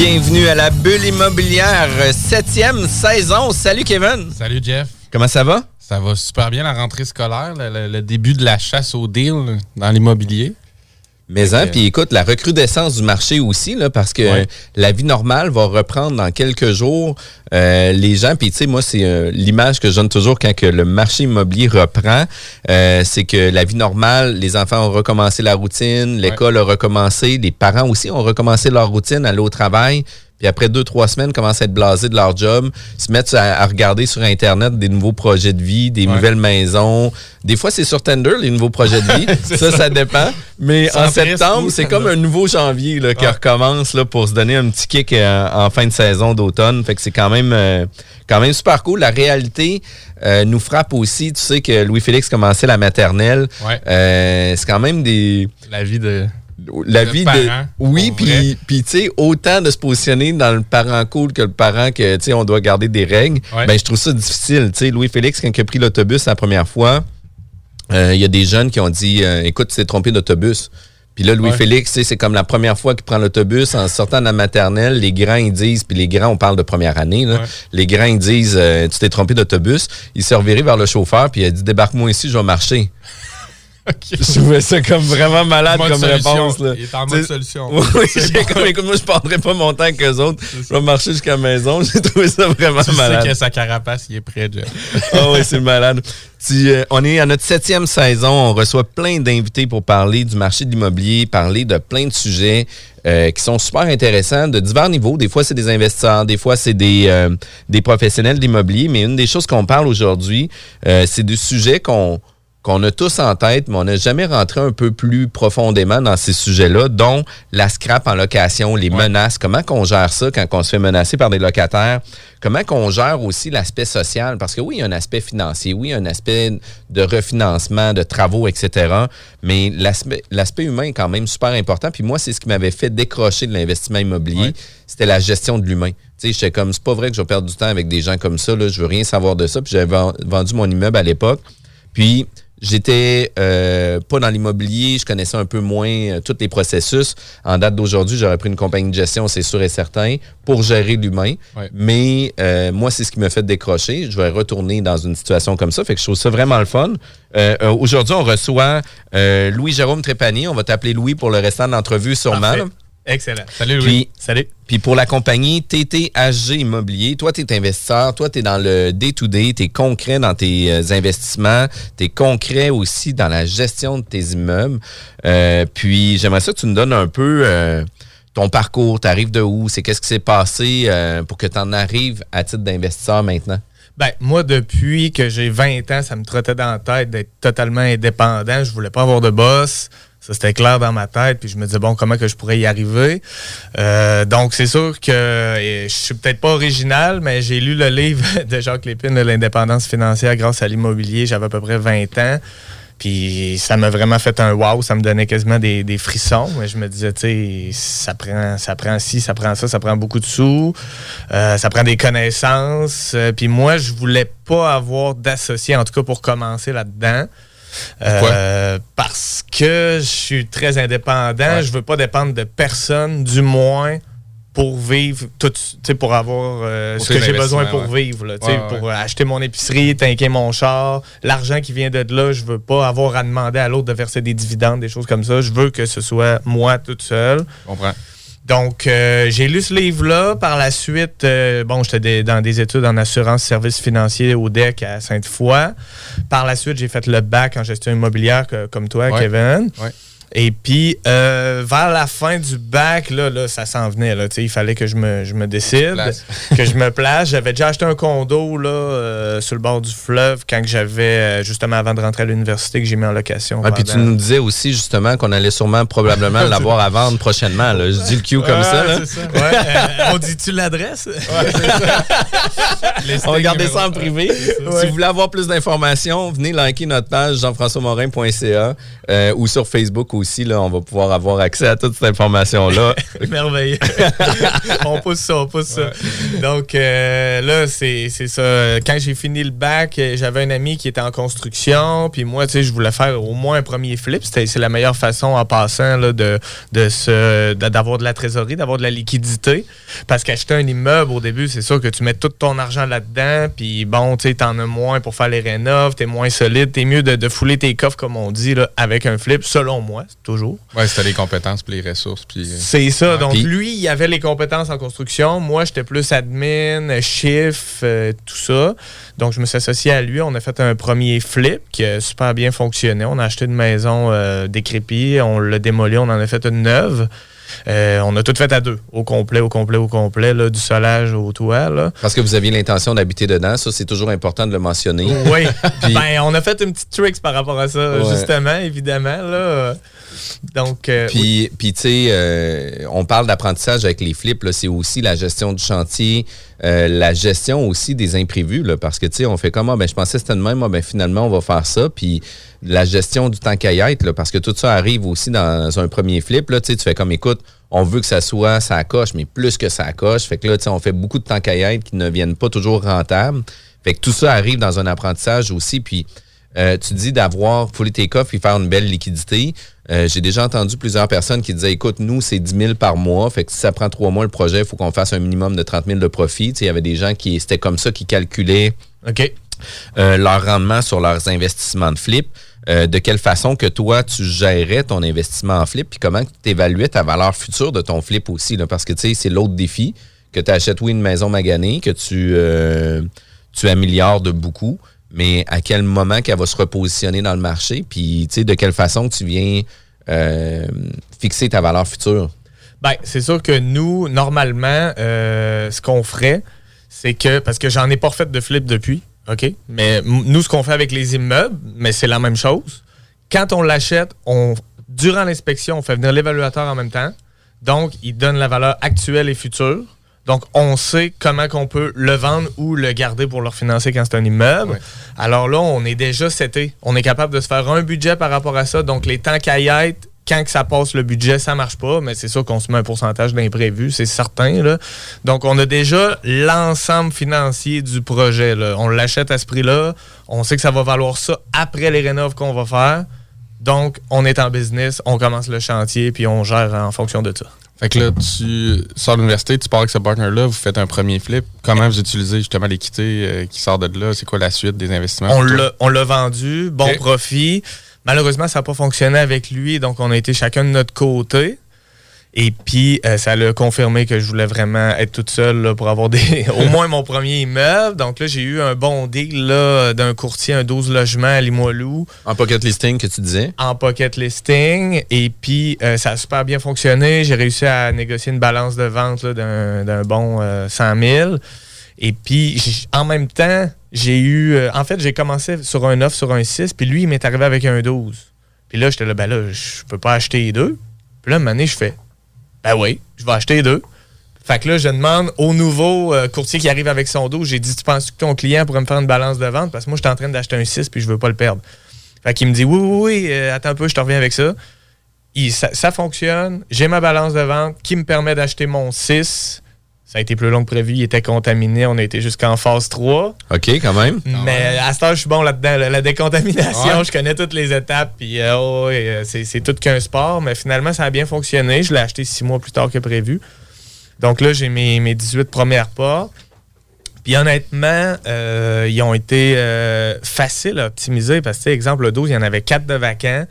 Bienvenue à la bulle immobilière, euh, septième saison. Salut Kevin. Salut Jeff. Comment ça va? Ça va super bien la rentrée scolaire, le, le- le début de la chasse au deal dans l'immobilier. Mais hein, puis écoute, la recrudescence du marché aussi, là, parce que Ouais. la vie normale va reprendre dans quelques jours. Euh, les gens, puis tu sais, moi, c'est euh, l'image que je donne toujours quand que le marché immobilier reprend, euh, c'est que la vie normale, les enfants ont recommencé la routine, l'école a recommencé, les parents aussi ont recommencé leur routine, aller au travail. Puis après deux, trois semaines, commencent à être blasés de leur job, se mettent à, à regarder sur Internet des nouveaux projets de vie, des Ouais. nouvelles maisons. Des fois, c'est sur Tinder, les nouveaux projets de vie. Ça, ça. dépend. Mais en septembre, c'est comme un nouveau janvier là, qui recommence là, pour se donner un petit kick euh, en fin de saison d'automne. Fait que c'est quand même euh, quand même super cool. La réalité euh, nous frappe aussi. Tu sais que Louis-Félix commençait la maternelle. Ouais. Euh, c'est quand même des La vie de. La vie parent, de oui puis puis tu sais autant de se positionner dans le parent cool que le parent que tu sais on doit garder des règles Ouais. ben je trouve ça difficile tu sais Louis Félix quand il a pris l'autobus la première fois euh, il y a des jeunes qui ont dit euh, écoute tu t'es trompé d'autobus puis là, Louis Ouais. Félix, tu sais, c'est comme la première fois qu'il prend l'autobus en sortant de la maternelle. Les grands, ils disent, puis les grands, on parle de première année, là. Ouais. les grands, ils disent, euh, tu t'es trompé d'autobus. Il s'est reviré vers le chauffeur, puis il a dit, débarque-moi ici, je vais marcher. Je trouvais ça comme vraiment malade comme solution. réponse. Là. Il est en mode solution. Oui, j'ai bon. comme, écoute, moi, je prendrais pas mon temps avec eux autres. Je vais marcher jusqu'à la maison. J'ai trouvé ça vraiment Tu sais malade. que sa carapace, il est prêt, Jeff. Ah oui, c'est malade. Tu, euh, on est à notre septième saison. On reçoit plein d'invités pour parler du marché de l'immobilier, parler de plein de sujets euh, qui sont super intéressants de divers niveaux. Des fois, c'est des investisseurs, des fois, c'est des, euh, des professionnels d'immobilier. Mais une des choses qu'on parle aujourd'hui, euh, c'est du sujet qu'on qu'on a tous en tête, mais on n'a jamais rentré un peu plus profondément dans ces sujets-là, dont la scrap en location, les Ouais. menaces, comment qu'on gère ça quand on se fait menacer par des locataires, comment qu'on gère aussi l'aspect social, parce que oui, il y a un aspect financier, oui, il y a un aspect de refinancement, de travaux, etc., mais l'aspect humain est quand même super important, puis moi, c'est ce qui m'avait fait décrocher de l'investissement immobilier, Ouais. c'était la gestion de l'humain. Tu sais, j'étais comme, c'est pas vrai que je vais perdre du temps avec des gens comme ça, là, je veux rien savoir de ça, puis j'avais ven- vendu mon immeuble à l'époque, puis J'étais euh, pas dans l'immobilier, je connaissais un peu moins euh, tous les processus. En date d'aujourd'hui, j'aurais pris une compagnie de gestion, c'est sûr et certain, pour gérer l'humain. Ouais. Mais euh, moi, c'est ce qui me fait décrocher. Je vais retourner dans une situation comme ça. Fait que je trouve ça vraiment le fun. Euh, euh, Aujourd'hui, on reçoit euh, Louis-Jérôme Trépanier. On va t'appeler Louis pour le restant de l'entrevue sûrement. Parfait. Excellent. Salut, Louis. Puis, Salut. puis pour la compagnie TTHG Immobilier, toi, tu es investisseur, toi, tu es dans le day-to-day, tu es concret dans tes euh, investissements, tu es concret aussi dans la gestion de tes immeubles. Euh, puis j'aimerais ça que tu nous donnes un peu euh, ton parcours, tu arrives de où, c'est qu'est-ce qui s'est passé pour que tu en arrives à titre d'investisseur maintenant? Ben, moi, depuis que j'ai 20 ans, ça me trottait dans la tête d'être totalement indépendant. Je voulais pas avoir de boss. Ça, c'était clair dans ma tête. Puis je me disais, bon, comment que je pourrais y arriver? Euh, donc, c'est sûr que je suis peut-être pas original, mais j'ai lu le livre de Jacques Lépine l'indépendance financière grâce à l'immobilier. J'avais à peu près 20 ans. Puis ça m'a vraiment fait un wow, ça me donnait quasiment des, des frissons. Mais je me disais, tu sais, ça prend, ça prend ci, ça prend ça, ça prend beaucoup de sous, euh, ça prend des connaissances. Euh, puis moi, je voulais pas avoir d'associé, en tout cas pour commencer là-dedans. Pourquoi? Euh, parce que je suis très indépendant, Ouais. je veux pas dépendre de personne, du moins pour vivre tout, pour avoir euh, Pour ce que j'ai besoin pour ouais. vivre, là, Ouais, pour acheter mon épicerie, tanker mon char, l'argent qui vient de là, je veux pas avoir à demander à l'autre de verser des dividendes, des choses comme ça. Je veux que ce soit moi toute seule. Comprends. Donc, euh, j'ai lu ce livre-là. Par la suite, euh, bon, j'étais dans des études en assurance services financiers au DEC à Sainte-Foy. Par la suite, j'ai fait le bac en gestion immobilière que- comme toi, Ouais. Kevin. Ouais. Et puis, euh, vers la fin du bac, là, là ça s'en venait. Là, il fallait que je me, je me décide, que je me place. J'avais déjà acheté un condo là, euh, sur le bord du fleuve quand j'avais, euh, justement avant de rentrer à l'université, que j'ai mis en location. Et puis tu nous disais aussi justement qu'on allait sûrement probablement l'avoir à vendre prochainement. Là. Je dis le Q comme ça. Là. ça. Ouais, on dit-tu l'adresse? on va garder ça en privé. Si vous voulez avoir plus d'informations, venez liker notre page jean-françois-morin.ca ou sur Facebook aussi, là, on va pouvoir avoir accès à toute cette information-là. Merveilleux. on pousse ça, on pousse ça. Donc euh, là, c'est ça. Quand j'ai fini le bac, j'avais un ami qui était en construction, puis moi, tu sais, je voulais faire au moins un premier flip. C'est la meilleure façon en passant là, de, de d'avoir de la trésorerie, d'avoir de la liquidité. Parce qu'acheter un immeuble au début, c'est sûr que tu mets tout ton argent là-dedans, puis bon, tu sais, t'en as moins pour faire les rénoves, t'es moins solide, t'es mieux de, de, fouler tes coffres, comme on dit, là, avec un flip, selon moi toujours. Oui, c'était les compétences puis les ressources. Puis... Euh, c'est ça. Donc, lui, il avait les compétences en construction. Moi, j'étais plus admin, chiffre, euh, tout ça. Donc, je me suis associé à lui. On a fait un premier flip qui a super bien fonctionné. On a acheté une maison euh, décrépite, on l'a démoli, on en a fait une neuve. on a tout fait à deux, au complet, au complet, au complet, là, du solage au toit. Là. Parce que vous aviez l'intention d'habiter dedans, ça c'est toujours important de le mentionner. Oui, ben, on a fait une petite tricks par rapport à ça, justement, évidemment. Là. Donc, euh, puis, puis tu sais, euh, on parle d'apprentissage avec les flips, c'est aussi la gestion du chantier, euh, la gestion aussi des imprévus, parce que tu sais, on fait comment, ah, ben, je pensais que c'était de même, ah, ben, finalement, on va faire ça, puis la gestion du temps qu'à être, parce que tout ça arrive aussi dans un premier flip, tu fais comme, écoute, on veut que ça soit ça coche, mais plus que ça coche, fait que là, on fait beaucoup de temps qu'à être qui ne viennent pas toujours rentables, fait que tout ça arrive dans un apprentissage aussi, puis tu dis d'avoir tes coffres et faire une belle liquidité. Euh, j'ai déjà entendu plusieurs personnes qui disaient écoute, nous, c'est 10 000 par mois. Fait que si ça prend trois mois le projet, il faut qu'on fasse un minimum de 30 000 de profit. Il y avait des gens qui, c'était comme ça, qui calculaient euh, leur rendement sur leurs investissements de flip. Euh, de quelle façon que toi, tu gérais ton investissement en flip, puis comment tu évaluais ta valeur future de ton flip aussi. Là, parce que tu sais, c'est l'autre défi, que tu achètes, oui, une maison maganée, que tu, tu améliores de beaucoup mais à quel moment qu'elle va se repositionner dans le marché, puis de quelle façon tu viens euh, fixer ta valeur future? Bien, c'est sûr que nous, normalement, euh, ce qu'on ferait, c'est que, parce que j'en ai pas refait de flip depuis, OK? Mais nous, ce qu'on fait avec les immeubles, mais c'est la même chose. Quand on l'achète, on, durant l'inspection, on fait venir l'évaluateur en même temps. Donc, il donne la valeur actuelle et future. Donc, on sait comment qu'on peut le vendre ou le garder pour leur financer quand c'est un immeuble. Alors là, on est déjà seté. On est capable de se faire un budget par rapport à ça. Donc, les temps qu'à y être, quand que ça passe le budget, ça marche pas, mais c'est sûr qu'on se met un pourcentage d'imprévu, c'est certain. Là. Donc, on a déjà l'ensemble financier du projet. Là. On l'achète à ce prix-là. On sait que ça va valoir ça après les rénoves qu'on va faire. Donc, on est en business, on commence le chantier, puis on gère en fonction de ça. Fait que là, tu sors de l'université, tu pars avec ce partner-là, vous faites un premier flip. Comment vous utilisez justement l'équité euh, qui sort de là? C'est quoi la suite des investissements? On l'a vendu, bon profit. Malheureusement, ça n'a pas fonctionné avec lui, donc on a été chacun de notre côté. Et puis, euh, ça l'a confirmé que je voulais vraiment être toute seule pour avoir des, au moins mon premier immeuble. Donc là, j'ai eu un bon deal d'un courtier, un 12 logements à Limoilou. En pocket listing que tu disais? En pocket listing. Et puis, euh, ça a super bien fonctionné. J'ai réussi à négocier une balance de vente d'un bon 100 euh, 000. Et puis, en même temps, j'ai eu... en fait, j'ai commencé sur un 9, sur un 6, puis lui, il m'est arrivé avec un 12. Puis là, j'étais là, ben là, je peux pas acheter les deux. Puis là, une je fais, ben oui, je vais acheter deux. Fait que là, je demande au nouveau euh, courtier qui arrive avec son dos, j'ai dit, tu penses que ton client pourrait me faire une balance de vente? Parce que moi, je suis en train d'acheter un 6 puis je veux pas le perdre. Fait qu'il me dit, oui, oui, oui, euh, attends un peu, je te reviens avec ça. ça, fonctionne. J'ai ma balance de vente qui me permet d'acheter mon 6. Ça a été plus long que prévu. Il était contaminé. On a été jusqu'en phase 3. OK, quand même. Mais à ce temps, je suis bon là-dedans. La décontamination, je connais toutes les étapes. Puis, euh, oh, euh, c'est tout qu'un sport. Mais finalement, ça a bien fonctionné. Je l'ai acheté six mois plus tard que prévu. Donc là, j'ai mes, mes 18 premières portes. Puis honnêtement, euh, ils ont été faciles à optimiser parce que, exemple, le 12, il y en avait quatre de vacants.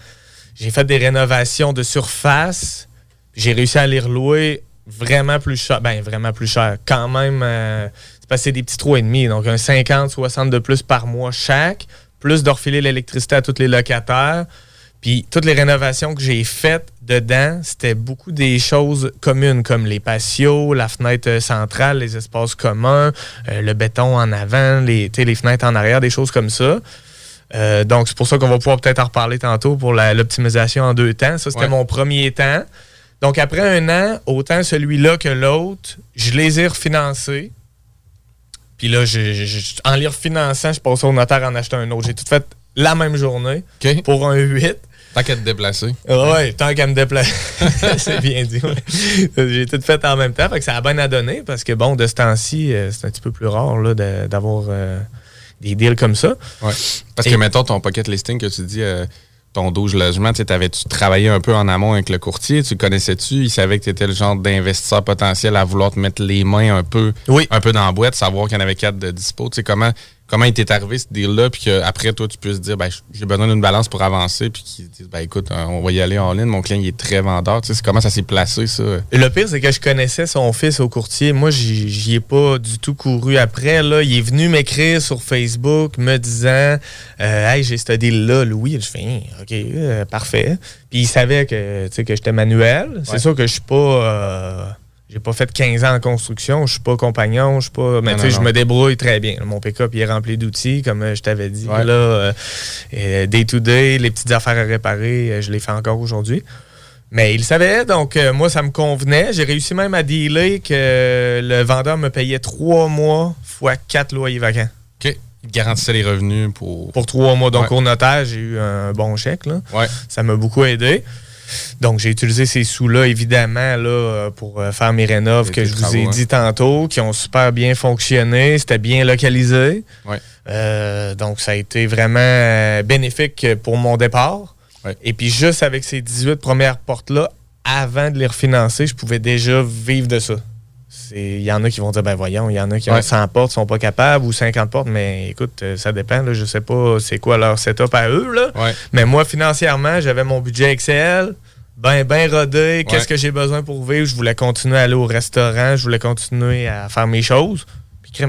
J'ai fait des rénovations de surface. J'ai réussi à les relouer vraiment plus cher. Ben, vraiment plus cher. Quand même, euh, c'est passé des petits trous et demi. Donc, un 50, 60 de plus par mois chaque, plus d'orfiler l'électricité à tous les locataires. Puis toutes les rénovations que j'ai faites dedans, c'était beaucoup des choses communes comme les patios, la fenêtre centrale, les espaces communs, euh, le béton en avant, les, les fenêtres en arrière, des choses comme ça. Euh, donc, c'est pour ça qu'on va pouvoir peut-être en reparler tantôt pour l'optimisation en deux temps. Ça, c'était mon premier temps. Donc, après un an, autant celui-là que l'autre, je les ai refinancés. Puis là, en les refinançant, je passe au notaire en achetant un autre. J'ai tout fait la même journée pour un 8. Tant qu'à te déplacer. Oui, tant qu'à me déplacer. c'est bien dit. J'ai tout fait en même temps. Fait que ça a bien à donner parce que, bon, de ce temps-ci, euh, c'est un petit peu plus rare d'avoir euh, des deals comme ça. Ouais. Parce que, mettons, ton pocket listing que tu dis, euh, ton 12 logements, tu avais-tu travaillé un peu en amont avec le courtier? Tu connaissais-tu? Il savait que tu étais le genre d'investisseur potentiel à vouloir te mettre les mains un peu, un peu dans la boîte, savoir qu'il y en avait quatre de dispo. Tu sais, comment, comment il t'est arrivé ce deal-là, puis qu'après, toi, tu puisses dire, ben, j'ai besoin d'une balance pour avancer, puis qu'ils disent, ben, écoute, euh, on va y aller en ligne, mon client, il est très vendeur. Tu sais, comment ça s'est placé, ça? Le pire, c'est que je connaissais son fils au courtier. Moi, j'y ai pas du tout couru après, là. Il est venu m'écrire sur Facebook, me disant, euh, hey, j'ai ce deal-là, Louis. Je fais, hein, OK, euh, parfait. Puis il savait que, que j'étais manuel. C'est sûr que je suis pas j'ai pas fait 15 ans en construction, je suis pas compagnon, je suis pas. Mais tu sais, je me débrouille très bien. Mon pick-up il est rempli d'outils, comme euh, je t'avais dit. Là, euh, day to day, les petites affaires à réparer, euh, je les fais encore aujourd'hui. Mais il savait, donc moi, ça me convenait. J'ai réussi même à dealer que le vendeur me payait trois mois fois quatre loyers vacants. OK. Il garantissait les revenus pour. Pour trois mois. Donc, au notaire, j'ai eu un bon chèque. Là. Ouais. Ça m'a beaucoup aidé. Donc, j'ai utilisé ces sous-là, évidemment, là, pour euh, faire mes rénoves que je vous ai dit tantôt, qui ont super bien fonctionné. C'était bien localisé. Euh, donc, ça a été vraiment euh, bénéfique pour mon départ. Et puis, juste avec ces 18 premières portes-là, avant de les refinancer, je pouvais déjà vivre de ça. Il y en a qui vont dire, ben voyons, il y en a qui ont 100 portes, sont pas capables, ou 50 portes, mais écoute, ça dépend. Là, je sais pas c'est quoi leur setup à eux. Là. Mais moi, financièrement, j'avais mon budget Excel ben, ben rodé. Qu'est-ce que j'ai besoin pour vivre? Je voulais continuer à aller au restaurant. Je voulais continuer à faire mes choses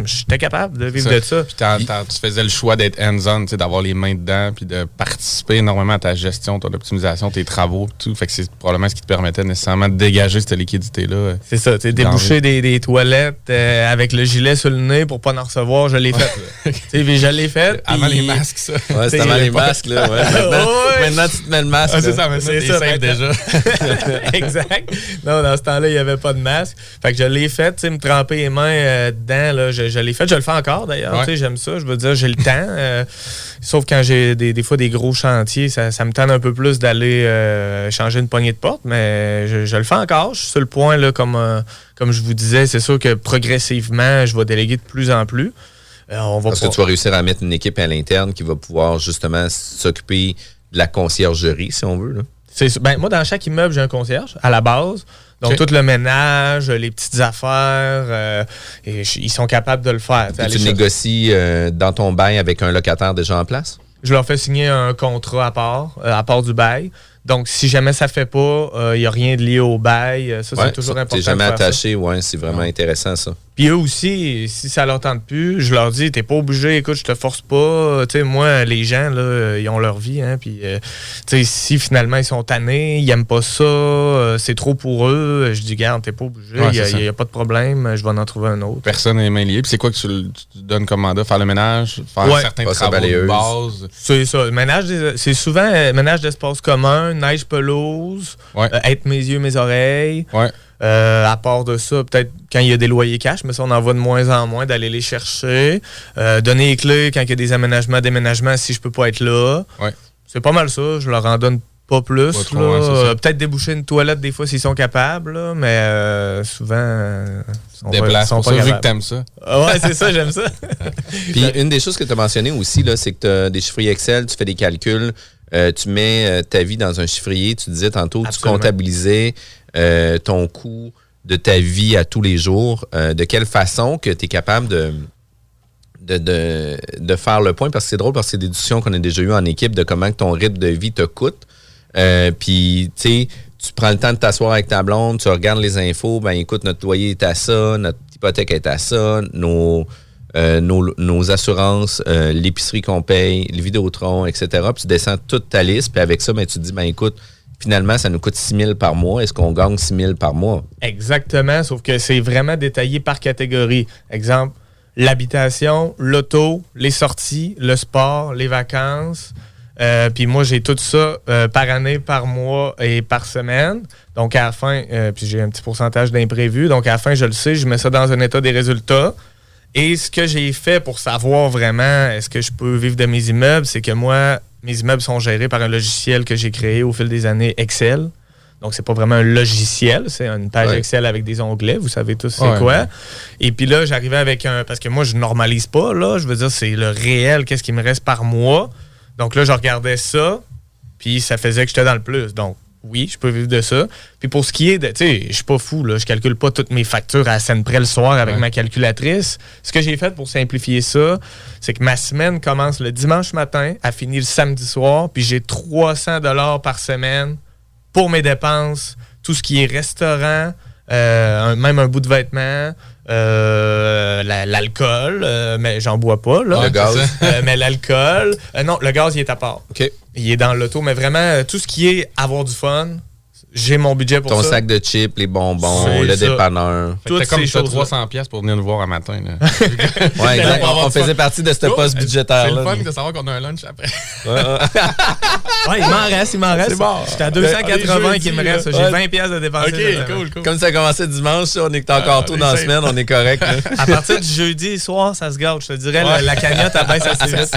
j'étais capable de vivre de ça. tu faisais le choix d'être hands-on, d'avoir les mains dedans, puis de participer énormément à ta gestion, ton optimisation, tes travaux, tout. Fait que c'est probablement ce qui te permettait nécessairement de dégager cette liquidité-là. C'est ça, tu déboucher des, des, toilettes euh, avec le gilet sur le nez pour pas en recevoir, je l'ai fait. je l'ai fait. Avant les masques, ça. Ouais, c'était avant les masques, là. Maintenant, tu te mets le masque. Ah, c'est ça, mais c'est ça. déjà. exact. Non, dans ce temps-là, il n'y avait pas de masque. Fait que je l'ai fait, tu sais, me tremper les mains euh, dedans, là, je, l'ai fait, je le fais encore d'ailleurs. J'aime ça, je veux dire, j'ai le temps. Euh, sauf quand j'ai des, fois des gros chantiers, ça, me tente un peu plus d'aller euh, changer une poignée de porte, mais je, le fais encore. Je suis sur le point, là, comme, euh, comme je vous disais, c'est sûr que progressivement, je vais déléguer de plus en plus. on va Parce que tu vas réussir à mettre une équipe à l'interne qui va pouvoir justement s'occuper de la conciergerie, si on veut. Là. Ben, moi, dans chaque immeuble, j'ai un concierge à la base. Donc, tout le ménage, les petites affaires, euh, ils sont capables de le faire. tu négocies euh, dans ton bail avec un locataire déjà en place? Je leur fais signer un contrat à part, euh, à part du bail. Donc, si jamais ça ne fait pas, il n'y a rien de lié au bail. Ça, c'est toujours important. Tu jamais attaché, ouais, c'est vraiment intéressant ça. Puis eux aussi, si ça leur tente plus, je leur dis, t'es pas obligé, écoute, je te force pas. Tu sais, moi, les gens, là, ils ont leur vie, hein. Puis, euh, tu sais, si finalement ils sont tannés, ils aiment pas ça, euh, c'est trop pour eux, je dis, garde, t'es pas obligé, il n'y a, pas de problème, je vais en trouver un autre. Personne n'est main liée. Puis c'est quoi que tu, donnes comme mandat? Faire le ménage? Faire certains travaux de base? C'est ça. Ménage, c'est souvent euh, ménage d'espace commun, neige pelouse, être mes yeux, mes oreilles. Ouais. Euh, à part de ça, peut-être quand il y a des loyers cash, mais ça, on en voit de moins en moins d'aller les chercher. Euh, donner les clés quand il y a des aménagements, déménagements, si je peux pas être là. C'est pas mal ça. Je leur en donne pas plus. Euh, peut-être déboucher une toilette des fois s'ils sont capables, mais souvent. Déplace. Sont pas vu que t'aimes ça. Ah ouais, c'est ça, j'aime ça. Puis une des choses que tu as mentionné aussi, c'est que tu as des chiffriers Excel, tu fais des calculs. tu mets ta vie dans un chiffrier, tu disais tantôt, tu comptabilisais euh, ton coût de ta vie à tous les jours, euh, de quelle façon que tu es capable de, de, faire le point, parce que c'est drôle, parce que c'est des discussions qu'on a déjà eues en équipe de comment ton rythme de vie te coûte. Euh, puis, tu sais, tu prends le temps de t'asseoir avec ta blonde, tu regardes les infos, ben écoute, notre loyer est à ça, notre hypothèque est à ça, nos, nos, nos assurances, l'épicerie qu'on paye, le Vidéotron, etc. Puis tu descends toute ta liste, puis avec ça, ben, tu te dis, ben écoute, finalement, ça nous coûte 6 000 par mois. Est-ce qu'on gagne 6 000 par mois? Exactement, sauf que c'est vraiment détaillé par catégorie. Exemple, l'habitation, l'auto, les sorties, le sport, les vacances. Euh, puis moi, j'ai tout ça euh, par année, par mois et par semaine. Donc à la fin, euh, puis j'ai un petit pourcentage d'imprévu. Donc à la fin, je le sais, je mets ça dans un état des résultats. Et ce que j'ai fait pour savoir vraiment est-ce que je peux vivre de mes immeubles, c'est que moi, mes immeubles sont gérés par un logiciel que j'ai créé au fil des années, Excel. Donc, c'est pas vraiment un logiciel, c'est une page Ouais. Excel avec des onglets, vous savez tous c'est Ouais, quoi. ouais. Et puis là, j'arrivais avec un. Parce que moi, je normalise pas, là. Je veux dire, c'est le réel, qu'est-ce qui me reste par mois. Donc là, je regardais ça, puis ça faisait que j'étais dans le plus. Donc, oui, je peux vivre de ça. Puis pour ce qui est de. Tu sais, je suis pas fou, là. Je calcule pas toutes mes factures à la scène près le soir avec Ouais. ma calculatrice. Ce que j'ai fait pour simplifier ça, c'est que ma semaine commence le dimanche matin, a fini le samedi soir, puis j'ai 300 dollars par semaine pour mes dépenses, tout ce qui est restaurant, euh, un- même un bout de vêtement, euh, la- l'alcool, euh, mais j'en bois pas, là. Le gaz. Euh, mais l'alcool, euh, non, le gaz, il est à part. OK. Il est dans l'auto, mais vraiment, euh, tout ce qui est avoir du fun, j'ai mon budget pour Ton ça. sac de chips, les bonbons, C'est le ça. dépanneur. T'as comme t'as choses-là. 300 pièces pour venir nous voir un matin. Là. Ouais, exact. pour avoir On faisait partie de ce poste C'est budgétaire-là. le fun de savoir qu'on a un lunch après. Ouais, il m'en reste, il m'en reste. C'est bon. J'étais à Euh, 280 allez, qui me reste. J'ai Ouais. 20 pièces de dépenser. cette semaine. cool. Comme ça a commencé dimanche, on est encore Ah, tôt dans la c'est- semaine, on est correct. À partir du jeudi soir, ça se gâte. Je te dirais, la, Ouais. la cagnotte, elle baisse assez vite.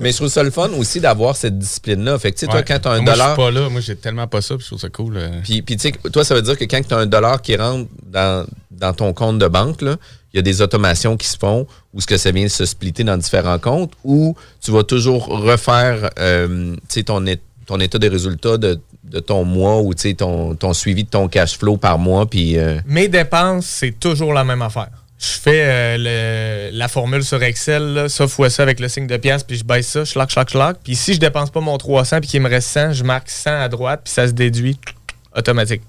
Mais je trouve ça le fun aussi d'avoir cette discipline-là. Fait que, tu sais, toi, quand tu as un moi, dollar. Je suis pas là. Moi, j'ai tellement pas ça. puis je trouve ça cool. Euh. Puis, puis, tu sais, toi, ça veut dire que quand tu as un dollar qui rentre dans, dans ton compte de banque, là, il y a des automations qui se font ou ce que ça vient se splitter dans différents comptes ou tu vas toujours refaire euh, tu sais, ton, é- ton état de résultats de, de ton mois ou tu sais, ton, ton suivi de ton cash flow par mois. Puis, euh, Mes dépenses, c'est toujours la même affaire. Je fais euh, le- la formule sur Excel, là, ça fois ça avec le signe de pièce, puis je baisse ça, schlac, schlac, schlac. Puis si je dépense pas mon 300 puis qu'il me reste 100, je marque 100 à droite, puis ça se déduit automatique.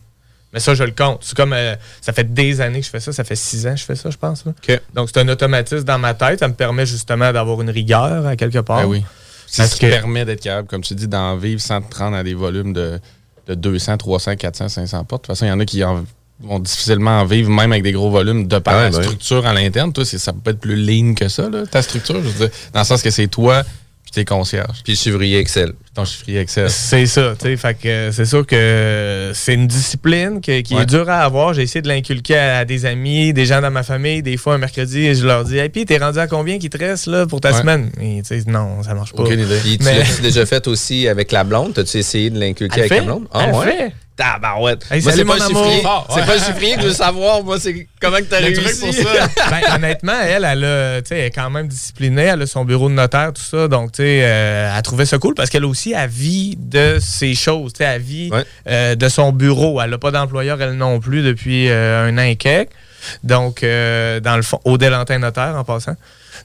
Mais ça, je le compte. C'est comme, euh, ça fait des années que je fais ça, ça fait 6 ans que je fais ça, je pense. là. Donc c'est un automatisme dans ma tête, ça me permet justement d'avoir une rigueur à quelque part. Ben oui. C'est ce qui que- permet d'être capable, comme tu dis, d'en vivre sans te rendre à des volumes de, de 200, 300, 400, 500 portes. De toute façon, il y en a qui en- vont difficilement en vivre, même avec des gros volumes, de par Ah la ben oui. structure à l'interne. Toi, ça peut être plus lean que ça, là, ta structure. Je veux dire, dans le sens que c'est toi puis tes concierges, puis le chiffrier Excel. puis ton chiffrier Excel. C'est ça, tu sais. Fait que c'est sûr que c'est une discipline que- qui Ouais. est dure à avoir. J'ai essayé de l'inculquer à, des amis, des gens dans ma famille. Des fois, un mercredi, je leur dis Hey, puis t'es rendu à combien qui te reste là, pour ta Ouais. semaine? Et tu sais, non, ça marche pas. Aucune idée. Puis tu Mais- l'as déjà fait aussi avec la blonde? T'as-tu essayé de l'inculquer avec fait? la blonde? Elle ouais? fait? Tabarouette. Hey, Moi, salut, c'est pas, chiffrier. Ah, ouais. C'est pas le chiffrier que je veux savoir. Moi, c'est comment que t'as réussi. truc pour ça. Ben, honnêtement, elle, elle, a, tu sais, elle est quand même disciplinée. Elle a son bureau de notaire, tout ça. Donc, tu sais, euh, elle trouvait ça cool parce qu'elle aussi, elle vit de ses choses. Tu sais, elle vit Ouais. euh, de son bureau. Elle n'a pas d'employeur, elle non plus, depuis euh, un an et quelques. Donc, euh, dans le fond, au Délantin notaire, en passant.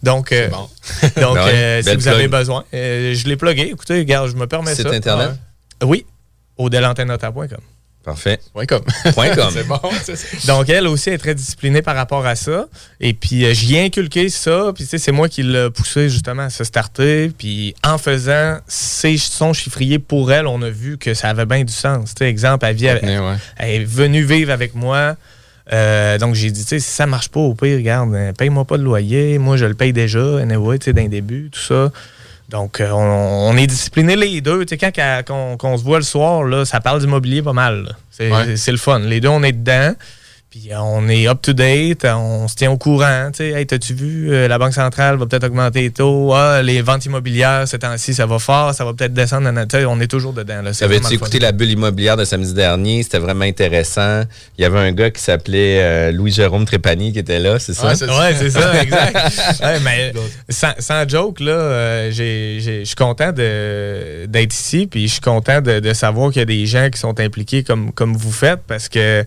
Donc, euh, bon. donc Ben ouais, euh, si vous avez besoin, euh, je l'ai plugué. Écoutez, regarde, je me permets Site ça. Internet? Ah. Oui, au délantainnotaire.com. Parfait. Ouais, comme. Point com. c'est bon. Donc, elle aussi est très disciplinée par rapport à ça. Et puis, euh, j'y ai inculqué ça. Puis, tu sais, c'est moi qui l'ai poussé justement à se starter. Puis, en faisant ses, son chiffrier pour elle, on a vu que ça avait bien du sens. Tu sais, exemple, elle, vit Ouais, elle est venue vivre avec moi. Euh, donc, j'ai dit, tu sais, si ça marche pas, au pire, regarde, euh, paye-moi pas de loyer. Moi, je le paye déjà, anyway, tu sais, d'un début, tout ça. Donc, euh, on, on est disciplinés les deux. Tu sais, quand qu'on se voit le soir, là, ça parle d'immobilier pas mal. là. C'est Ouais. c'est le fun. Les deux, on est dedans. Puis euh, on est up-to-date, on se tient au courant. Tu sais, hey, t'as-tu vu, euh, la Banque centrale va peut-être augmenter les taux? Ah, les ventes immobilières, ces temps-ci, ça va fort, ça va peut-être descendre. on est toujours dedans. là. C'est vraiment Avais-tu le fun. écouté la bulle immobilière de samedi dernier? C'était vraiment intéressant. Il y avait un gars qui s'appelait euh, Louis-Jérôme Trépanier qui était là, c'est ça? Ouais, c'est Ouais, ça, exact. Ouais, mais sans, sans joke, là, euh, je suis content d'être ici, puis je suis content de, de savoir qu'il y a des gens qui sont impliqués comme, comme vous faites, parce que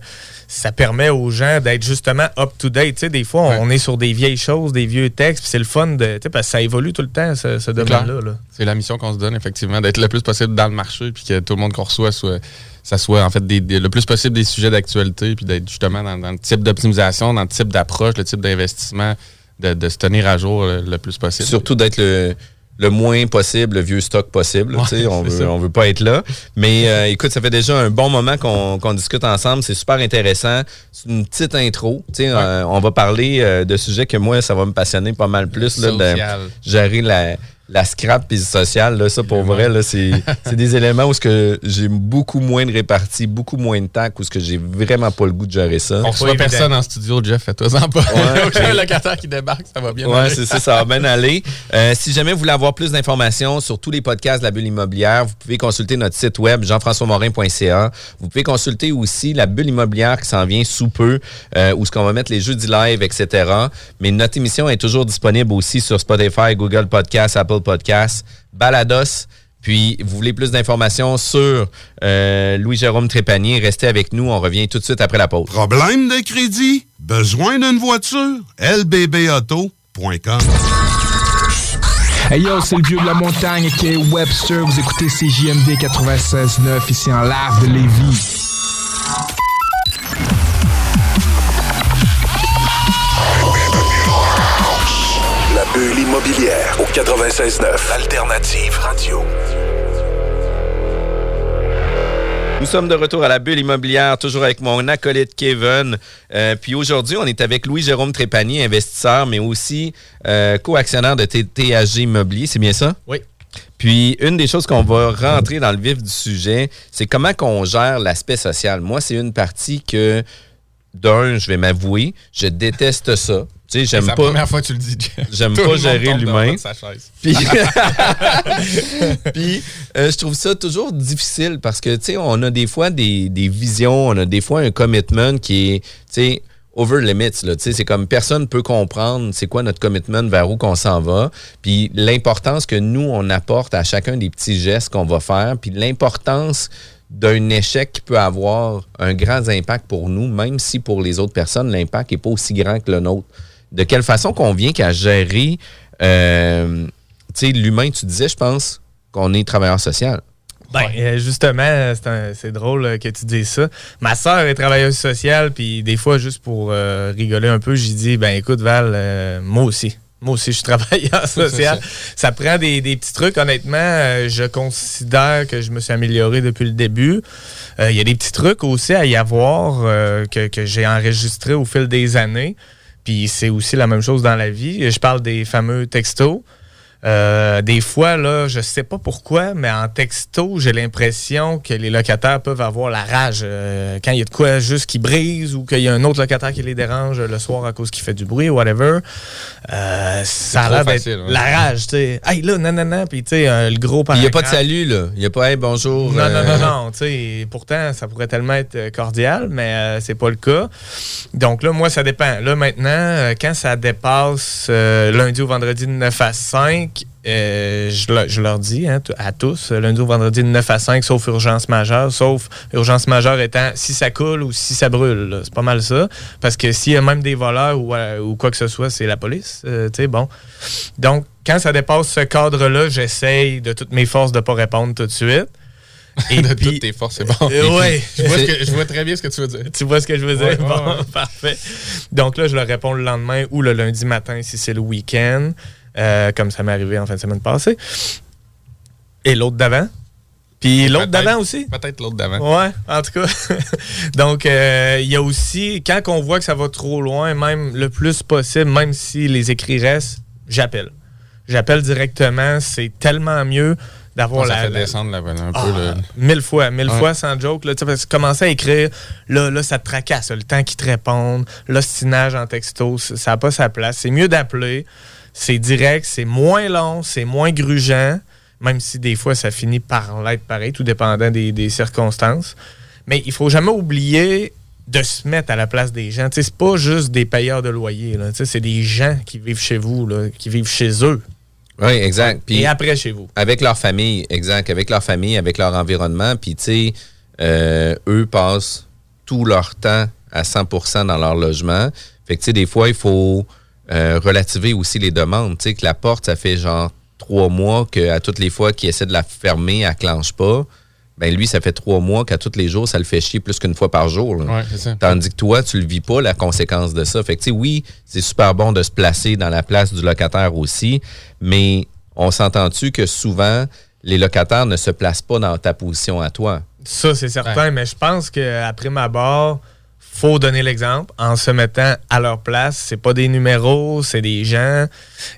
ça permet aux gens d'être justement up-to-date. Tu sais, des fois, on Ouais. est sur des vieilles choses, des vieux textes, puis c'est le fun, de, tu sais, parce que ça évolue tout le temps, ce, ce domaine-là. là. C'est la mission qu'on se donne, effectivement, d'être le plus possible dans le marché, puis que tout le monde qu'on reçoit soit, ça soit en fait des- des- le plus possible des sujets d'actualité, puis d'être justement dans, dans le type d'optimisation, dans le type d'approche, le type d'investissement de, de se tenir à jour le, le plus possible. Surtout d'être le, le moins possible, le vieux stock possible. Ouais, tu sais, on veut, ça. on veut pas être là. Mais euh, écoute, ça fait déjà un bon moment qu'on qu'on discute ensemble. C'est super intéressant. C'est une petite intro. Tu sais, euh, on va parler euh, de sujets que moi, ça va me passionner pas mal plus. Là, de gérer la, la scrap puis le social. Là, ça, pour vrai, là, c'est c'est des éléments où ce que j'ai beaucoup moins de répartie, beaucoup moins de temps, où ce que j'ai vraiment pas le goût de gérer ça. On reçoit évident. personne en studio, Jeff, fais-toi-en pas. Ouais, Aucun locataire qui débarque, ça va bien. Ouais, aller. c'est ça, ça va bien aller. Euh, si jamais vous voulez avoir plus d'informations sur tous les podcasts de la bulle immobilière, vous pouvez consulter notre site web jean-françois-morin.ca. Vous pouvez consulter aussi la bulle immobilière qui s'en vient sous peu, euh, où ce qu'on va mettre les jeudis live, etc. Mais notre émission est toujours disponible aussi sur Spotify, Google Podcasts, Apple Podcasts, Balados. Puis, vous voulez plus d'informations sur euh, Louis-Jérôme Trépanier, restez avec nous. On revient tout de suite après la pause. Problème de crédit? Besoin d'une voiture? lbbauto.com Hey yo, c'est le vieux de la montagne qui est Webster. Vous écoutez CJMD 96.9 ici en live de Lévis. La bulle immobilière au 96.9 Alternative Radio. Nous sommes de retour à la bulle immobilière, toujours avec mon acolyte Kevin. Euh, puis aujourd'hui, on est avec Louis-Jérôme Trépanier, investisseur, mais aussi euh, co-actionnaire de TTHG Immobilier. C'est bien ça? Oui. Puis, une des choses qu'on va rentrer dans le vif du sujet, c'est comment qu'on gère l'aspect social. Moi, c'est une partie que, d'un, je vais m'avouer, je déteste ça. Tu sais, C'est j'aime la pas... première fois que tu le dis. J'aime pas gérer l'humain. Puis, Puis, euh, je trouve ça toujours difficile parce que, tu sais, on a des fois des, des visions, on a des fois un commitment qui est, tu sais, over limits. Là, Tu sais, c'est comme personne peut comprendre c'est quoi notre commitment, vers où qu'on s'en va. Puis l'importance que nous, on apporte à chacun des petits gestes qu'on va faire. Puis l'importance d'un échec qui peut avoir un grand impact pour nous, même si pour les autres personnes, l'impact n'est pas aussi grand que le nôtre. De quelle façon qu'on vient qu'à gérer euh, tu sais, l'humain, tu disais, je pense, qu'on est travailleur social. Ben, euh, justement, c'est un- c'est drôle euh, que tu dises ça. Ma sœur est travailleuse sociale, puis des fois, juste pour euh, rigoler un peu, j'ai dit, ben écoute, Val, euh, moi aussi. Moi aussi, je suis travailleur social. ça prend des, des petits trucs. Honnêtement, euh, je considère que je me suis amélioré depuis le début. Euh, Il y a des petits trucs aussi à y avoir euh, que, que j'ai enregistrés au fil des années. Puis c'est aussi la même chose dans la vie. Je parle des fameux textos. Euh, des fois, là, je sais pas pourquoi, mais en texto, j'ai l'impression que les locataires peuvent avoir la rage. euh, quand il y a de quoi juste qui brise ou qu'il y a un autre locataire qui les dérange le soir à cause qu'il fait du bruit, whatever. Euh, ça a l'air d'être la rage, tu sais. Hey, là, non, non, non. Puis, tu sais, le gros Il n'y a pas de salut, là. Il n'y a pas, hey, bonjour. Non, non, non, non. Tu sais, pourtant, ça pourrait tellement être cordial, mais c'est pas le cas. Donc là, moi, ça dépend. Là, maintenant, quand ça dépasse lundi ou vendredi de 9 à 5, euh, je, le- je leur dis hein, à tous, lundi ou vendredi de 9 à 5, sauf urgence majeure, sauf urgence majeure étant si ça coule ou si ça brûle. C'est pas mal ça. Parce que s'il y a même des voleurs ou, euh, ou quoi que ce soit, c'est la police. euh, bon. Donc, quand ça dépasse ce cadre-là, j'essaye de toutes mes forces de ne pas répondre tout de suite. Et de puis- toutes tes forces, c'est bon. Euh, ouais. je, vois ce que- je vois très bien ce que tu veux dire. Tu vois ce que je veux dire? Ouais, bon, ouais. parfait. Donc là, je leur réponds le lendemain ou le lundi matin si c'est le week-end, euh, comme ça m'est arrivé en fin de semaine passée. Et l'autre d'avant. Puis l'autre d'avant aussi. Peut-être l'autre d'avant. Ouais, en tout cas. Donc, euh, il y a aussi, quand on voit que ça va trop loin, même le plus possible, même si les écrits restent, j'appelle. J'appelle directement. C'est tellement mieux d'avoir ça la, fait la- descendre la, un ah, peu le. Mille fois, mille Ouais. fois sans joke. Là, parce que commencer à écrire, là, là, ça te tracasse. Le temps qu'ils te répondent, l'ostinage en texto, ça n'a pas sa place. C'est mieux d'appeler. C'est direct, c'est moins long, c'est moins grugeant, même si des fois ça finit par l'être pareil, tout dépendant des, des circonstances. Mais il faut jamais oublier de se mettre à la place des gens. Sais, C'est pas juste des payeurs de loyer. C'est des gens qui vivent chez vous, là, qui vivent chez eux Oui, exact. Puis et après chez vous. avec leur famille, exact. Avec leur famille, avec leur environnement. Puis, tu sais, euh, eux passent tout leur temps à 100% dans leur logement. Fait que, tu sais, des fois, il faut euh, relativer aussi les demandes. Tu sais, que la porte, ça fait genre trois mois qu'à toutes les fois qu'ils essaient de la fermer, elle clenche pas. ben lui, ça fait trois mois qu'à tous les jours, ça le fait chier plus qu'une fois par jour. là. Ouais, c'est ça. Tandis que toi, tu le vis pas, la conséquence de ça. Fait que, tu sais, oui, c'est super bon de se placer dans la place du locataire aussi, mais on s'entend-tu que souvent, les locataires ne se placent pas dans ta position à toi? Ça, c'est certain, mais je pense qu'après ma barre, faut donner l'exemple en se mettant à leur place. C'est pas des numéros, c'est des gens.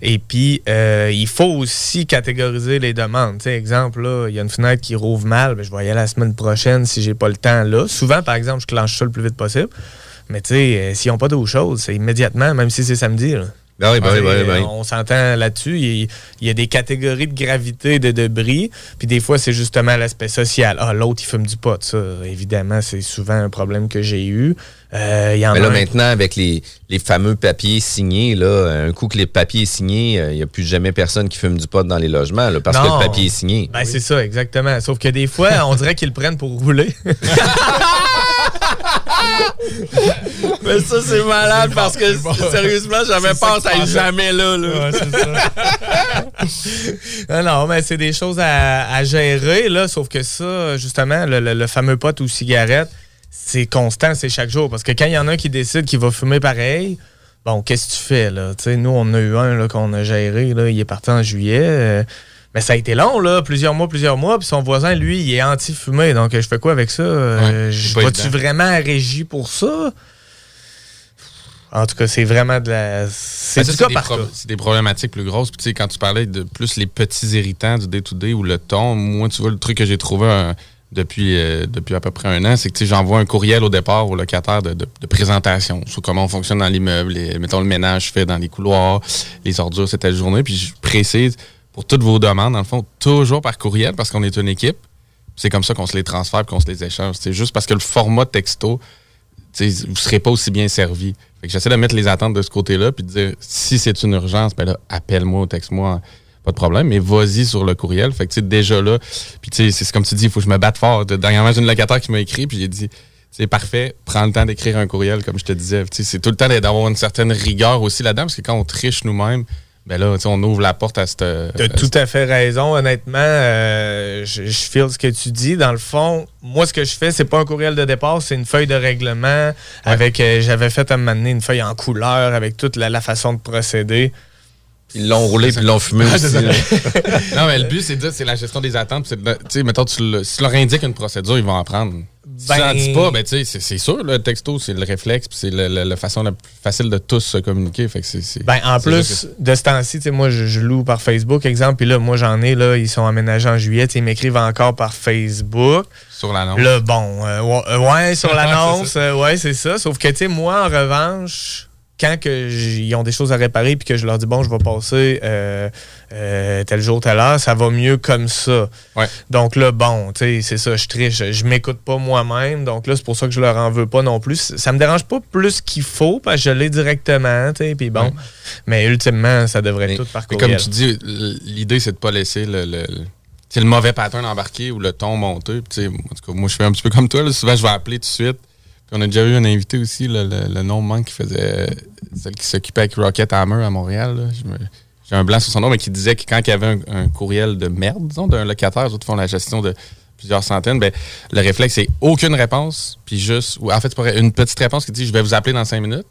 Et puis, euh, il faut aussi catégoriser les demandes. Tu sais, exemple, là, il y a une fenêtre qui rouvre mal, ben, je vais y aller la semaine prochaine si j'ai pas le temps là. Souvent, par exemple, je clenche ça le plus vite possible. Mais tu euh, s'ils n'ont pas d'eau chaude, c'est immédiatement, même si c'est samedi. là. Oui, oui, oui, Et, ben oui. euh, On s'entend là-dessus. Il, il y a des catégories de gravité de debris. Puis des fois, c'est justement l'aspect social. Ah, l'autre, il fume du pot. Ça, évidemment, c'est souvent un problème que j'ai eu. Euh, il y en Mais a là, un- maintenant, avec les, les fameux papiers signés, là, un coup que les papiers est signé, euh, il n'y a plus jamais personne qui fume du pot dans les logements, là, parce Non. que le papier est signé. Ben, c'est ça, exactement. Sauf que des fois, on dirait qu'ils le prennent pour rouler. Mais ça, c'est malade parce que sérieusement, j'avais ça aille jamais là. là. non, non, mais c'est des choses à, à gérer, là. Sauf que ça, justement, le, le- le fameux pot ou cigarette, c'est constant, c'est chaque jour. Parce que quand il y en a un qui décide qu'il va fumer pareil, bon, qu'est-ce que tu fais, là? Tu sais, nous, on a eu un là, qu'on a géré, là. Il est parti en juillet. euh, mais ça a été long, là, plusieurs mois, plusieurs mois. Puis son voisin, lui, il est anti-fumé. Donc, je fais quoi avec ça? Euh, Ouais, je- Vas-tu vraiment à régie pour ça? En tout cas, c'est vraiment de la. C'est Ben, des par pro- des problématiques plus grosses. Puis, tu sais, quand tu parlais de plus les petits irritants du day-to-day ou le ton, moi, tu vois, le truc que j'ai trouvé euh, depuis, euh, depuis à peu près un an, c'est que j'envoie un courriel au départ au locataire de, de- de présentation sur comment on fonctionne dans l'immeuble, mettons le ménage fait dans les couloirs, les ordures, c'est telle journée. Puis, je précise pour toutes vos demandes, dans le fond, toujours par courriel parce qu'on est une équipe. C'est comme ça qu'on se les transfère qu'on se les échange. C'est juste parce que le format texto, vous ne serez pas aussi bien servi. J'essaie de mettre les attentes de ce côté-là, puis de dire si c'est une urgence, ben appelle-moi, texte-moi, pas de problème, mais vas-y sur le courriel. Fait que déjà là, puis c'est comme tu dis, il faut que je me batte fort. De- Dernièrement, j'ai une locataire qui m'a écrit, puis j'ai dit c'est parfait, prends le temps d'écrire un courriel, comme je te disais. C'est tout le temps d'avoir une certaine rigueur aussi là-dedans, parce que quand on triche nous-mêmes, ben là, tu on ouvre la porte à cette. T'as tout à fait raison, honnêtement. euh, je, je feel ce que tu dis. Dans le fond, moi, ce que je fais, c'est pas un courriel de départ, c'est une feuille de règlement avec. euh, J'avais fait à un moment donné une feuille en couleur avec toute la, la façon de procéder. Ils l'ont roulé puis ils l'ont fumé Ah, aussi. non, mais le but, c'est de dire, c'est la gestion des attentes. Tu sais, mettons, tu, le- si tu leur indiques une procédure, ils vont en prendre. Si Ben- tu n'en dis pas, ben, tu sais, c'est- sûr, le texto, c'est le réflexe, puis c'est la façon la plus facile de tous se communiquer. Fait que c'est, c'est- Ben, en plus de ce temps-ci, moi, je, je loue par Facebook, exemple, puis là, moi, j'en ai, là, ils sont aménagés en juillet, ils m'écrivent encore par Facebook. sur l'annonce. Là, bon, euh, ouais, euh, ouais, sur l'annonce, euh, ouais, c'est ça. Sauf que, tu sais, moi, en revanche, quand que ils ont des choses à réparer puis que je leur dis, bon, je vais passer euh, euh, tel jour, telle heure, ça va mieux comme ça. Ouais. Donc là, bon, tu sais, c'est ça, je triche. Je m'écoute pas moi-même. Donc là, c'est pour ça que je leur en veux pas non plus. Ça me dérange pas plus qu'il faut parce que je l'ai directement, tu sais, puis bon. Ouais. Mais ultimement, ça devrait Mais- être tout par Mais courriel. comme tu dis, l'idée, c'est de pas laisser le, le, sais, le mauvais pattern embarqué ou le ton sais, en tout cas, moi, je fais un petit peu comme toi. là. Souvent, je vais appeler tout de suite. On a déjà eu un invité aussi, le, le nom manque, qui faisait celle qui s'occupait avec Rocket Hammer à Montréal. J'ai un blanc sur son nom, mais qui disait que quand il y avait un, un courriel de merde, disons, d'un locataire, les autres font la gestion de plusieurs centaines, ben, le réflexe, c'est aucune réponse, puis juste, ou en fait, une petite réponse qui dit je vais vous appeler dans cinq minutes.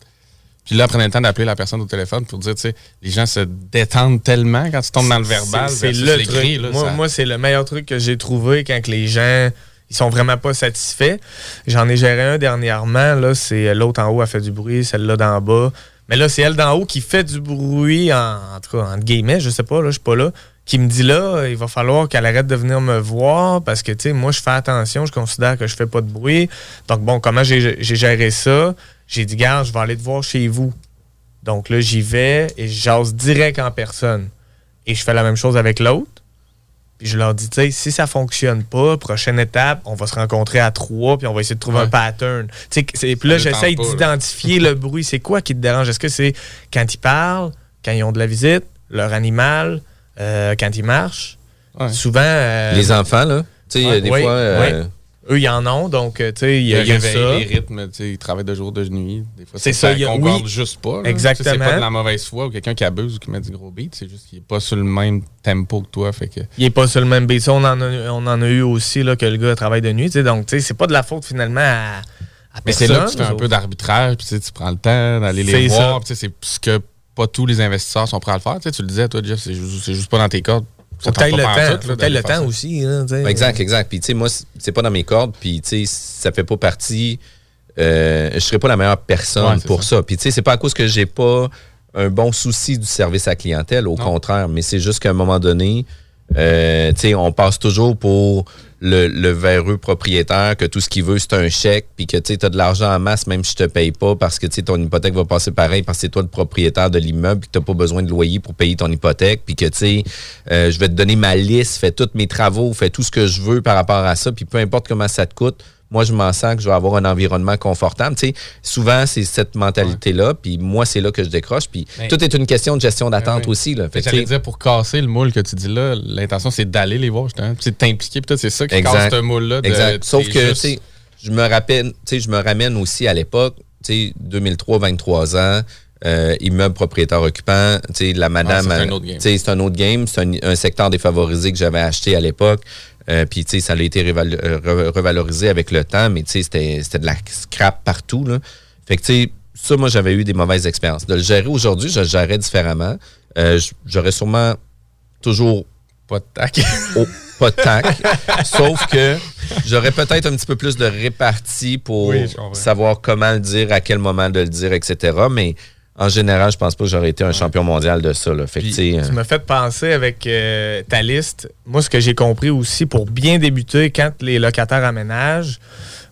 Puis là, prenez le temps d'appeler la personne au téléphone pour dire, tu sais, les gens se détendent tellement quand tu tombes dans le verbal. C'est le truc. là, moi, ça- moi, c'est le meilleur truc que j'ai trouvé quand que les gens ils sont vraiment pas satisfaits. J'en ai géré un dernièrement. Là, c'est l'autre en haut a fait du bruit, celle-là d'en bas. Mais là, c'est elle d'en haut qui fait du bruit, en, en tout cas, entre guillemets, je sais pas, là, je suis pas là, qui me dit là, il va falloir qu'elle arrête de venir me voir parce que, tu sais, moi, je fais attention, je considère que je fais pas de bruit. Donc, bon, comment j'ai géré ça? J'ai dit, garde, je vais aller te voir chez vous. Donc là, j'y vais et je jase direct en personne. Et je fais la même chose avec l'autre. Puis je leur dis, tu sais, si ça fonctionne pas, prochaine étape, on va se rencontrer à trois, puis on va essayer de trouver Ouais. un pattern. Tu sais, Puis là, j'essaye d'identifier le bruit. C'est quoi qui te dérange? Est-ce que c'est quand ils parlent, quand ils ont de la visite, leur animal, euh, quand ils marchent? Ouais. Souvent. euh, Les enfants, là. Tu sais, Ouais, des oui, fois, euh, eux, ils en ont, donc, euh, tu sais, il y a, y a ça. les rythmes, tu sais, ils travaillent de jour, de nuit. Des fois, C'est ça, ça, concorde oui. juste pas. là. Exactement. C'est pas de la mauvaise foi ou quelqu'un qui abuse ou qui met du gros beat. C'est juste qu'il est pas sur le même tempo que toi. Fait que... Il est pas sur le même beat. Ça, On en a, on en a eu aussi, là, que le gars travaille de nuit, tu sais, donc, tu sais, c'est pas de la faute, finalement, à, à Mais c'est là que tu fais un peu d'arbitrage, puis tu prends le temps d'aller les voir. C'est ce que pas tous les investisseurs sont prêts à le faire. Tu le disais, toi, Jeff, c'est juste, c'est juste pas dans tes cordes. Faut que t'ailles le temps, le temps aussi. sais. Exact, exact. Puis, tu sais, moi, c'est- pas dans mes cordes. Puis, tu sais, ça fait pas partie. euh, je serais pas la meilleure personne Ouais, pour ça. Puis, tu sais, c'est pas à cause que j'ai pas un bon souci du service à clientèle. Au Non. contraire. Mais c'est juste qu'à un moment donné, euh, tu on passe toujours pour le, véreux propriétaire que tout ce qu'il veut, c'est un chèque. Puis que, tu t'as de l'argent en masse, même si je te paye pas, parce que, tu ton hypothèque va passer pareil, parce que c'est toi le propriétaire de l'immeuble, puis que t'as pas besoin de loyer pour payer ton hypothèque. Puis que, tu euh, je vais te donner ma liste, fais tous mes travaux, fais tout ce que je veux par rapport à ça, puis peu importe comment ça te coûte, moi, je m'en sens que je vais avoir un environnement confortable. Tu sais, souvent, c'est cette mentalité-là, puis moi, c'est là que je décroche. Puis Mais- tout est une question de gestion d'attente oui. aussi. Là. Fait que, dire, pour casser le moule que tu dis là, l'intention, c'est d'aller les voir, C'est de t'impliquer, toi, c'est ça qui Exact. casse ce moule-là. Exact. Sauf que, tu sais, je me rappelle, tu sais, je me ramène aussi à l'époque, tu sais, 2003, 23 ans, euh, immeuble propriétaire occupant, tu sais, la madame, Ah, ça, c'est un autre game. tu sais, c'est un autre game, c'est un, un secteur défavorisé que j'avais acheté à l'époque. Euh, Puis, tu sais, ça a été euh, re- revalorisé avec le temps, mais tu sais, c'était de la scrap partout, là. Fait que, tu sais, ça, moi, j'avais eu des mauvaises expériences. De le gérer aujourd'hui, je le gérerais différemment. Euh, J'aurais sûrement toujours Pas de tac. au- pas de tac. Sauf que j'aurais peut-être un petit peu plus de répartie pour Oui, savoir comment le dire, à quel moment de le dire, etc. Mais en général, je pense pas que j'aurais été un champion mondial de ça. Là. Fait que, Puis, tu euh, m'as fait penser avec euh, ta liste. Moi, ce que j'ai compris aussi, pour bien débuter, quand les locataires aménagent,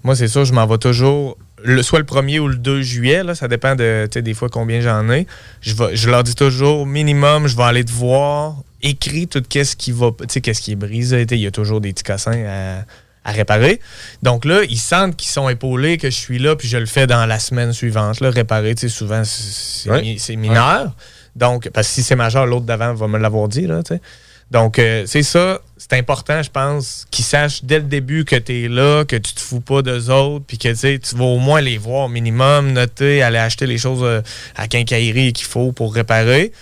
moi, c'est sûr, je m'en vais toujours, le- soit le 1er ou le 2 juillet, là, ça dépend de, des fois, combien j'en ai. Je, vais, je leur dis toujours, minimum, je vais aller te voir, écris tout ce qui va, tu sais, qu'est-ce qui est brisé. Il y a toujours des petits cassins à, à réparer. Donc là, ils sentent qu'ils sont épaulés, que je suis là, puis je le fais dans la semaine suivante. Là, réparer, tu sais, souvent, c'est mi- mineur. Donc, parce que si c'est majeur, l'autre d'avant va me l'avoir dit, là, tu sais. Donc, euh, c'est ça, c'est important, je pense, qu'ils sachent dès le début que tu es là, que tu te fous pas d'eux autres, puis que tu vas au moins les voir au minimum, noter, aller acheter les choses euh, à quincaillerie qu'il faut pour réparer.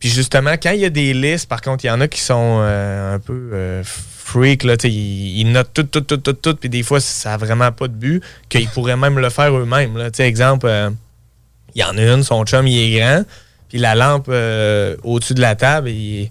Puis justement, quand il y a des listes, par contre, il y en a qui sont euh, un peu freak, là, ils, ils notent tout, tout, tout, tout, tout, puis des fois, ça n'a vraiment pas de but, qu'ils pourraient même le faire eux-mêmes. là. Exemple, euh, il y en a une, son chum, il est grand, puis la lampe euh, au-dessus de la table, il,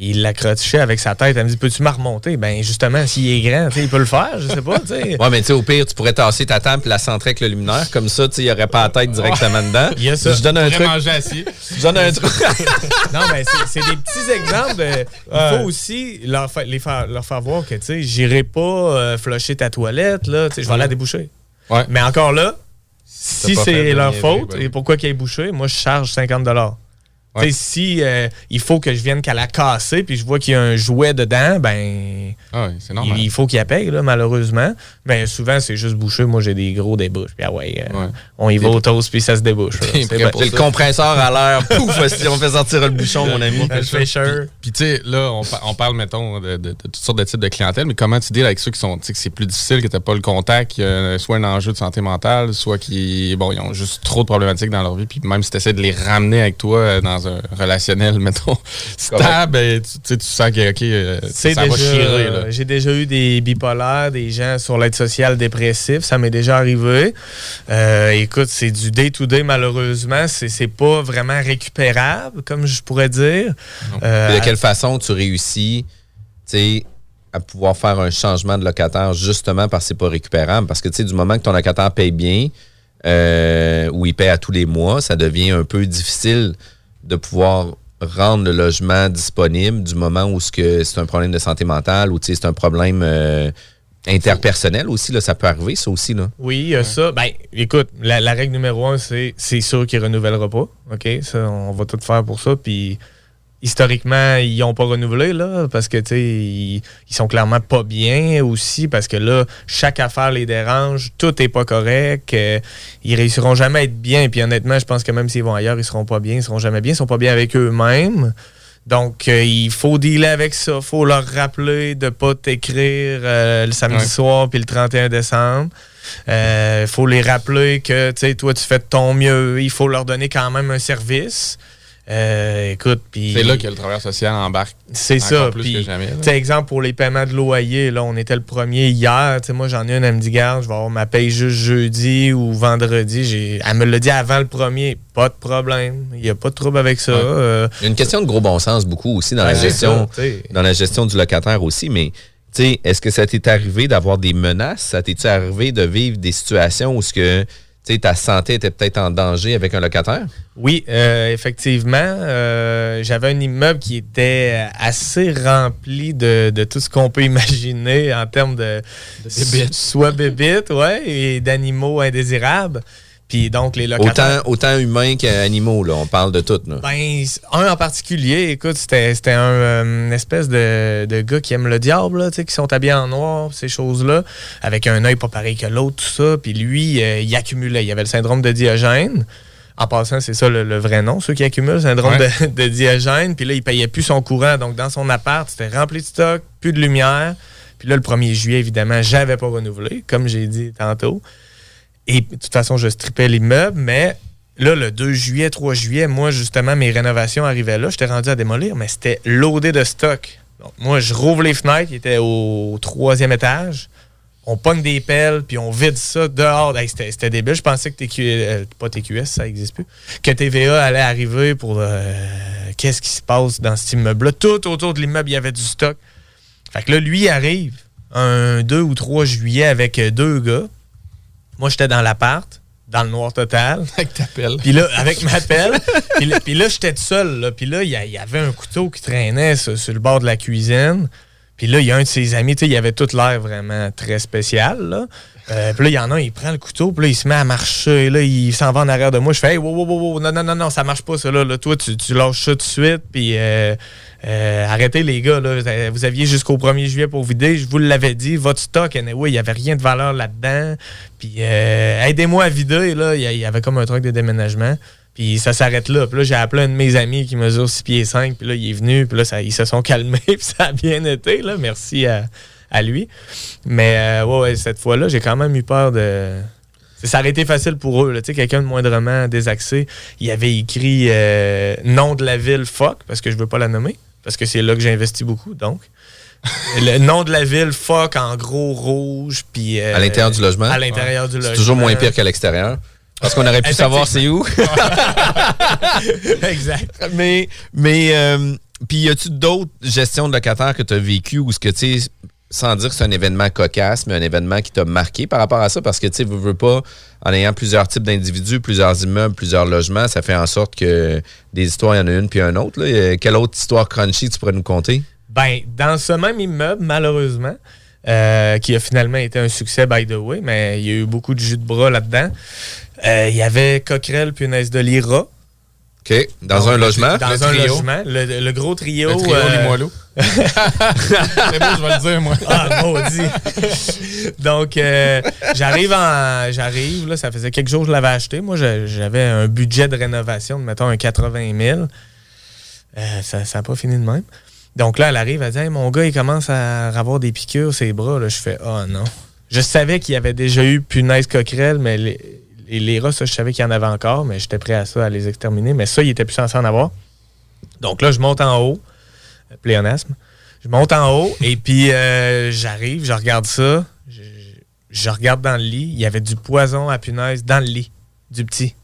il l'accrochait avec sa tête. Elle me dit Peux-tu me remonter? Ben, justement, s'il est grand, tu sais, il peut le faire, je sais pas, tu sais. ouais, mais tu sais, au pire, tu pourrais tasser ta table et la centrer avec le luminaire. Comme ça, tu sais, il n'y aurait pas la tête directement dedans. Il y a ça. Je donne un truc. Manger assis. Je donne un truc. Non, mais c'est c'est des petits exemples. de- il faut aussi leur, fa- les faire, leur faire voir que, tu sais, j'irai pas euh, flusher ta toilette, là, tu sais, je vais aller la déboucher. Ouais. Mais encore là, si c'est leur faute ben et oui. pourquoi qu'ils aient bouché, moi, je charge 50 Ouais. Tu si euh, il faut que je vienne qu'à la casser puis je vois qu'il y a un jouet dedans, ben Ah oui, c'est normal. il, faut qu'il paye, là, malheureusement. Mais souvent, c'est juste bouché. Moi, j'ai des gros débouches. Puis ah ouais, euh, Ouais. on y va au toast puis ça se débouche. J'ai le compresseur à l'air. Pouf, si on fait sortir le bouchon, mon ami. Le. Puis tu sais, là, on, pa- on parle, mettons, de, de- de toutes sortes de types de clientèle, mais comment tu deals avec ceux qui sont, tu sais, que c'est plus difficile, que t'as pas le contact, a soit un enjeu de santé mentale, soit qui, bon, ils ont juste trop de problématiques dans leur vie, puis même si tu essaies de les ramener avec toi euh, dans un relationnel, mettons, stable, ben, tu, tu sais, tu sens que, OK, euh, C'est ça va déjà- chirer, là. J'ai déjà eu des bipolaires, des gens sur l'aide sociale dépressif. Ça m'est déjà arrivé. Euh, écoute, c'est du day-to-day, malheureusement. C'est c'est pas vraiment récupérable, comme je pourrais dire. Euh, de quelle façon tu réussis, tu sais, à pouvoir faire un changement de locataire justement parce que c'est pas récupérable? Parce que, tu sais, du moment que ton locataire paye bien euh, ou il paye à tous les mois, ça devient un peu difficile de pouvoir rendre le logement disponible du moment où c'est un problème de santé mentale ou c'est un problème euh, interpersonnel aussi. Là, ça peut arriver, ça aussi. Là. Oui, il y a ça. Ben, écoute, la, la règle numéro un, c'est c'est sûr qu'il ne renouvellera pas. OK? Ça, on va tout faire pour ça. Puis, historiquement, ils n'ont pas renouvelé, là, parce que, tu sais, ils, ils sont clairement pas bien aussi, parce que là, chaque affaire les dérange, tout n'est pas correct. euh, ils réussiront jamais à être bien. Puis, honnêtement, je pense que même s'ils vont ailleurs, ils seront pas bien, ils seront jamais bien, ils sont pas bien avec eux-mêmes. Donc, euh, il faut dealer avec ça. Il faut leur rappeler de ne pas t'écrire euh, le samedi Ouais. soir puis le 31 décembre. Il faut les rappeler que, tu sais, toi, tu fais de ton mieux. Il faut leur donner quand même un service. Euh, écoute, puis... C'est là que le travailleur social embarque. C'est ça. plus Puis, que jamais, là. tu sais, exemple, pour les paiements de loyer, là, on était le premier hier. Tu sais, moi, j'en ai une, elle me dit, garde, je vais avoir ma paye juste jeudi ou vendredi. J'ai- Elle me l'a dit avant le premier. Pas de problème. Il n'y a pas de trouble avec ça. Euh, Il y a une question de gros bon sens beaucoup aussi dans la Ouais, gestion, ça, dans la gestion du locataire aussi, mais tu sais, est-ce que ça t'est arrivé d'avoir des menaces? Ça t'est arrivé de vivre des situations où ce que ta santé était peut-être en danger avec un locataire? Oui, euh, effectivement. euh, J'avais un immeuble qui était assez rempli de, de tout ce qu'on peut imaginer en termes de, bébites. soit bébites, ouais, et d'animaux indésirables. Puis donc les locataires. Autant, autant humains qu'animaux, là. On parle de tout, là. Ben, un en particulier, écoute, c'était c'était un euh, une espèce de, de gars qui aime le diable, là, tu sais, qui sont habillés en noir, ces choses-là, avec un œil pas pareil que l'autre, tout ça. Puis lui, euh, il accumulait. Il avait le syndrome de Diogène. En passant, c'est ça le, le vrai nom, ceux qui accumulent le syndrome Ouais. de, de Diogène. Puis là, il payait plus son courant. Donc, dans son appart, c'était rempli de stock, plus de lumière. Puis là, le 1er juillet, évidemment, j'avais pas renouvelé, comme j'ai dit tantôt. Et de toute façon, je strippais l'immeuble, mais là, le 2 juillet, 3 juillet, moi, justement, mes rénovations arrivaient là. J'étais rendu à démolir, mais c'était loadé de stock. Donc, moi, je rouvre les fenêtres, il était au troisième étage. On pogne des pelles, puis on vide ça dehors. C'était, débile. Je pensais que TQ, euh, pas TQS, ça n'existe plus. Que TVA allait arriver pour euh, qu'est-ce qui se passe dans cet immeuble-là. Tout autour de l'immeuble, il y avait du stock. Fait que là, lui arrive un 2 ou 3 juillet avec euh, deux gars. Moi, j'étais dans l'appart, dans le noir total. Avec ta pelle. Puis là, avec ma pelle. puis, là, j'étais tout seul. Puis là, il y, avait un couteau qui traînait sur, sur le bord de la cuisine. Puis là, il y a un de ses amis, tu sais, il avait tout l'air vraiment très spécial. Là. Euh, puis là, il y en a un, il prend le couteau, puis là, il se met à marcher. Là, il s'en va en arrière de moi. Je fais, hey, wow, wow, wow, non, non, non, non, ça marche pas, ça. Là, Là, toi, tu, tu lâches ça tout de suite. Puis euh, euh, arrêtez, les gars. Là, Vous aviez jusqu'au 1er juillet pour vider. Je vous l'avais dit. Votre stock, anyway, il n'y avait rien de valeur là-dedans. Puis euh, aidez-moi à vider. Là. Il y avait comme un truc de déménagement. Puis ça s'arrête là. Puis là, j'ai appelé un de mes amis qui mesure 6 pieds 5. Puis là, il est venu. Puis là, ça- ils se sont calmés. Puis ça a bien été. Là. Merci à, à lui. Mais euh, ouais, ouais, cette fois-là, j'ai quand même eu peur de. Ça aurait été facile pour eux. là. Tu sais, quelqu'un de moindrement désaxé, il avait écrit euh, nom de la ville fuck, parce que je veux pas la nommer, parce que c'est là que j'ai investi beaucoup, donc. Le nom de la ville fuck en gros rouge, puis. euh, À l'intérieur du logement? À l'intérieur du logement. C'est toujours moins pire qu'à l'extérieur. Parce qu'on aurait pu savoir c'est où. exact. Mais, mais euh, puis y a-tu d'autres gestions de locataires que tu as vécu ou ce que tu sais, sans dire que c'est un événement cocasse, mais un événement qui t'a marqué par rapport à ça? Parce que tu sais, veux, veux pas, en ayant plusieurs types d'individus, plusieurs immeubles, plusieurs logements, ça fait en sorte que des histoires, il y en a une puis une autre. là. Euh, Quelle autre histoire crunchy tu pourrais nous conter? Ben, dans ce même immeuble, malheureusement, euh, qui a finalement été un succès, by the way, mais il y a eu beaucoup de jus de bras là-dedans. euh, il y avait Coquerel puis une aise de l'IRA. OK. Dans un logement? Dans Le un trio. logement. Le, le gros trio. Le trio euh, c'est bon, je vais le dire, moi. Ah, maudit. Donc, euh, j'arrive en. J'arrive, là, ça faisait quelques jours que je l'avais acheté. Moi, j'avais un budget de rénovation de, mettons, un 80 000. Euh, ça n'a pas fini de même. Donc là, elle arrive, elle dit Hey, Mon gars, il commence à avoir des piqûres ses bras. Là, je fais Oh non. Je savais qu'il y avait déjà eu punaise coquerelle, mais les, les, les rats, ça, je savais qu'il y en avait encore, mais j'étais prêt à ça, à les exterminer. Mais ça, il était plus censé en avoir. Donc là, je monte en haut. Pléonasme. Je monte en haut et puis euh, j'arrive, je regarde ça. Je, je regarde dans le lit. Il y avait du poison à punaise dans le lit. Du petit.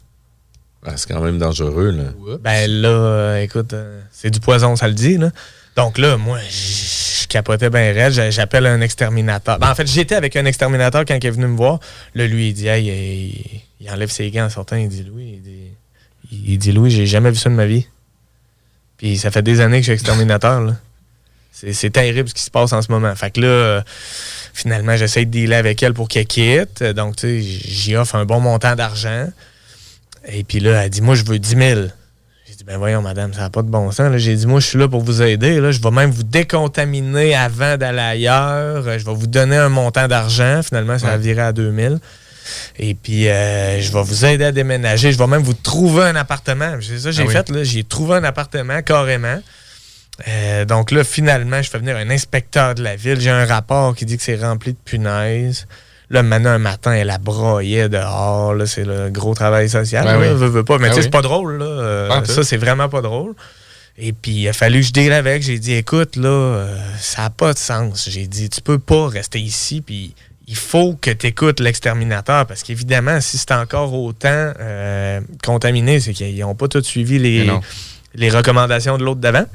Ah, c'est quand même dangereux. Là. Ben là, euh, écoute, euh, c'est du poison, ça le dit. Là. Donc là, moi, je capotais bien raide. J'a- J'appelle un exterminateur. Ben, en fait, j'étais avec un exterminateur quand il est venu me voir. Là, lui, il dit, hey, il, enlève ses gants en sortant. Il dit, Louis, il dit, j'ai jamais vu ça de ma vie. Puis ça fait des années que je suis exterminateur. là. C'est c'est terrible ce qui se passe en ce moment. Fait que là, euh, finalement, j'essaie de dealer avec elle pour qu'elle quitte. Donc, tu sais, j'y offre un bon montant d'argent. Et puis là, elle dit, moi, je veux 10 000. Ben voyons, madame, ça n'a pas de bon sens. J'ai dit, moi, je suis là pour vous aider. Là. Je vais même vous décontaminer avant d'aller ailleurs. Je vais vous donner un montant d'argent. Finalement, ça a viré à 2000. Et puis, euh, je vais vous aider à déménager. Je vais même vous trouver un appartement. C'est ça que j'ai Ah oui. fait. là. J'ai trouvé un appartement carrément. Euh, donc là, finalement, je fais venir un inspecteur de la ville. J'ai un rapport qui dit que c'est rempli de punaises. Là, maintenant, un matin, elle a broyé dehors. Là, c'est le gros travail social. Ben là, oui. veux, veux pas. Mais Ben tu sais, oui. c'est pas drôle. Là. Euh, tout. ça, c'est vraiment pas drôle. Et puis, il a fallu que je deal avec. J'ai dit, écoute, là, euh, ça n'a pas de sens. J'ai dit, tu peux pas rester ici. Puis, il faut que tu écoutes l'exterminateur. Parce qu'évidemment, si c'est encore autant euh, contaminé, c'est qu'ils n'ont pas tous suivi les, les recommandations de l'autre d'avant.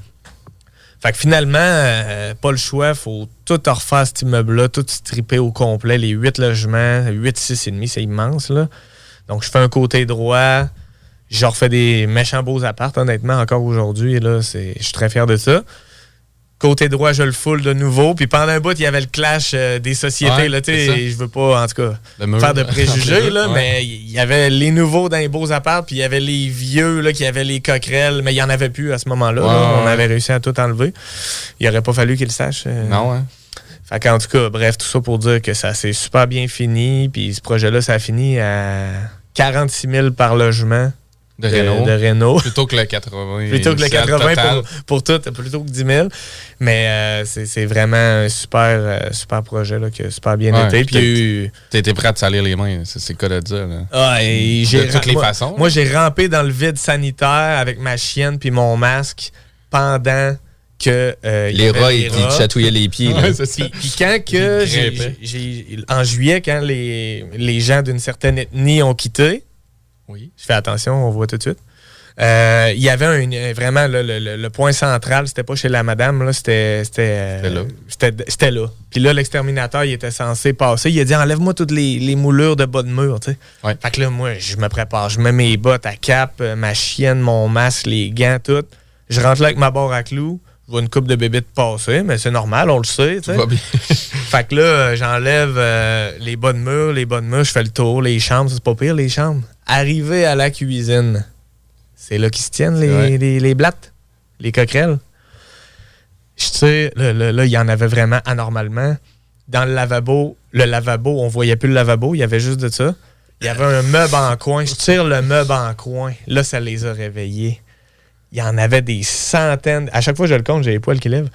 Fait que finalement, euh, pas le choix, faut tout refaire cet immeuble-là, tout stripper au complet, les huit logements, 8, 6 et demi, c'est immense, là. Donc, je fais un côté droit, je refais des méchants beaux apparts, honnêtement, encore aujourd'hui, là, je suis très fier de ça. Côté droit, je le foule de nouveau, puis pendant un bout, il y avait le clash euh, des sociétés, Ouais, là, je veux pas, en tout cas, mur. faire de préjugés, là, Ouais. mais il y avait les nouveaux dans les beaux apparts, puis il y avait les vieux là, qui avaient les coquerelles, mais il n'y en avait plus à ce moment-là. Ouais. On avait réussi à tout enlever. Il n'aurait pas fallu qu'ils le sachent. euh. Non, hein? Fait qu'en tout cas, bref, tout ça pour dire que ça s'est super bien fini, puis ce projet-là, ça a fini à 46 000 par logement De Renault. de Renault. Plutôt que le 80. Plutôt que le initial 80 total. pour, pour tout, plutôt que 10 000. Mais euh, c'est vraiment un super, euh, super projet là, qui a super bien Ouais, été. puis eu- T'étais prêt à te salir les mains, c'est le cas de dire. Là. Ah, et j'ai De toutes les moi- façons. Moi, j'ai rampé dans le vide sanitaire avec ma chienne puis mon masque pendant que euh, Les rats, ils te chatouillaient les pieds. Ouais. Puis, quand que en juillet, quand les, les gens d'une certaine ethnie ont quitté, Oui. je fais attention, on voit tout de suite. euh, il y avait un, vraiment le, le- le- le point central, c'était pas chez la madame, là, c'était, c'était, euh, là. C'était, là. Puis là, l'exterminateur, il était censé passer. Il a dit Enlève-moi toutes les, les moulures de bas de mur. tu sais. Ouais. Fait que là, moi, je me prépare. Je mets mes bottes à cap, euh, ma chienne, mon masque, les gants, tout. Je rentre là avec ma barre à clous. Vois une coupe de bébés passer, mais c'est normal, on le sait. Tout va bien. Fait que là, j'enlève euh, les bas de mur, les bas de mur, je fais le tour, les chambres, c'est pas pire, les chambres. Arrivé à la cuisine, c'est là qu'ils se tiennent, les, les, les blattes, les coquerelles. Je sais, là, là, là, il y en avait vraiment anormalement. Dans le lavabo, le lavabo, on voyait plus le lavabo, il y avait juste de ça. Il y avait un meuble en coin. Je tire le meuble en coin. Là, ça les a réveillés. Il y en avait des centaines. À chaque fois que je le compte, j'ai les poils qui lèvent.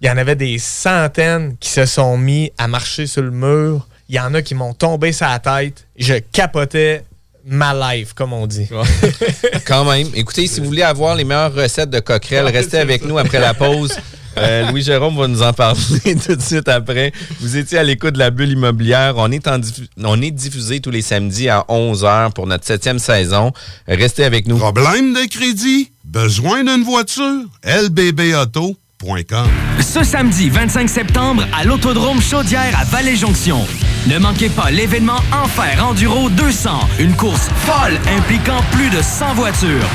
Il y en avait des centaines qui se sont mis à marcher sur le mur. Il y en a qui m'ont tombé sur la tête. Je capotais ma life, comme on dit. Quand même. Écoutez, si vous voulez avoir les meilleures recettes de coquerelles, restez avec nous après la pause. Euh, Louis Jérôme va nous en parler tout de suite après. Vous étiez à l'écoute de la bulle immobilière. On est, en diffu- on est diffusé tous les samedis à 11h pour notre septième saison. Restez avec nous. Problème de crédit? Besoin d'une voiture? lbbauto.com Ce samedi 25 septembre à l'Autodrome Chaudière à Vallée-Jonction. Ne manquez pas l'événement Enfer Enduro 200, une course folle impliquant plus de 100 voitures.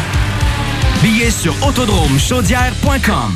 Billets sur autodromechaudière.com.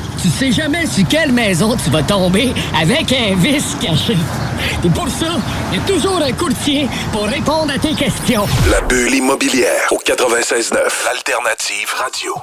Tu sais jamais sur quelle maison tu vas tomber avec un vice caché. Et pour ça, il y a toujours un courtier pour répondre à tes questions. La bulle immobilière au 96.9. L'alternative radio.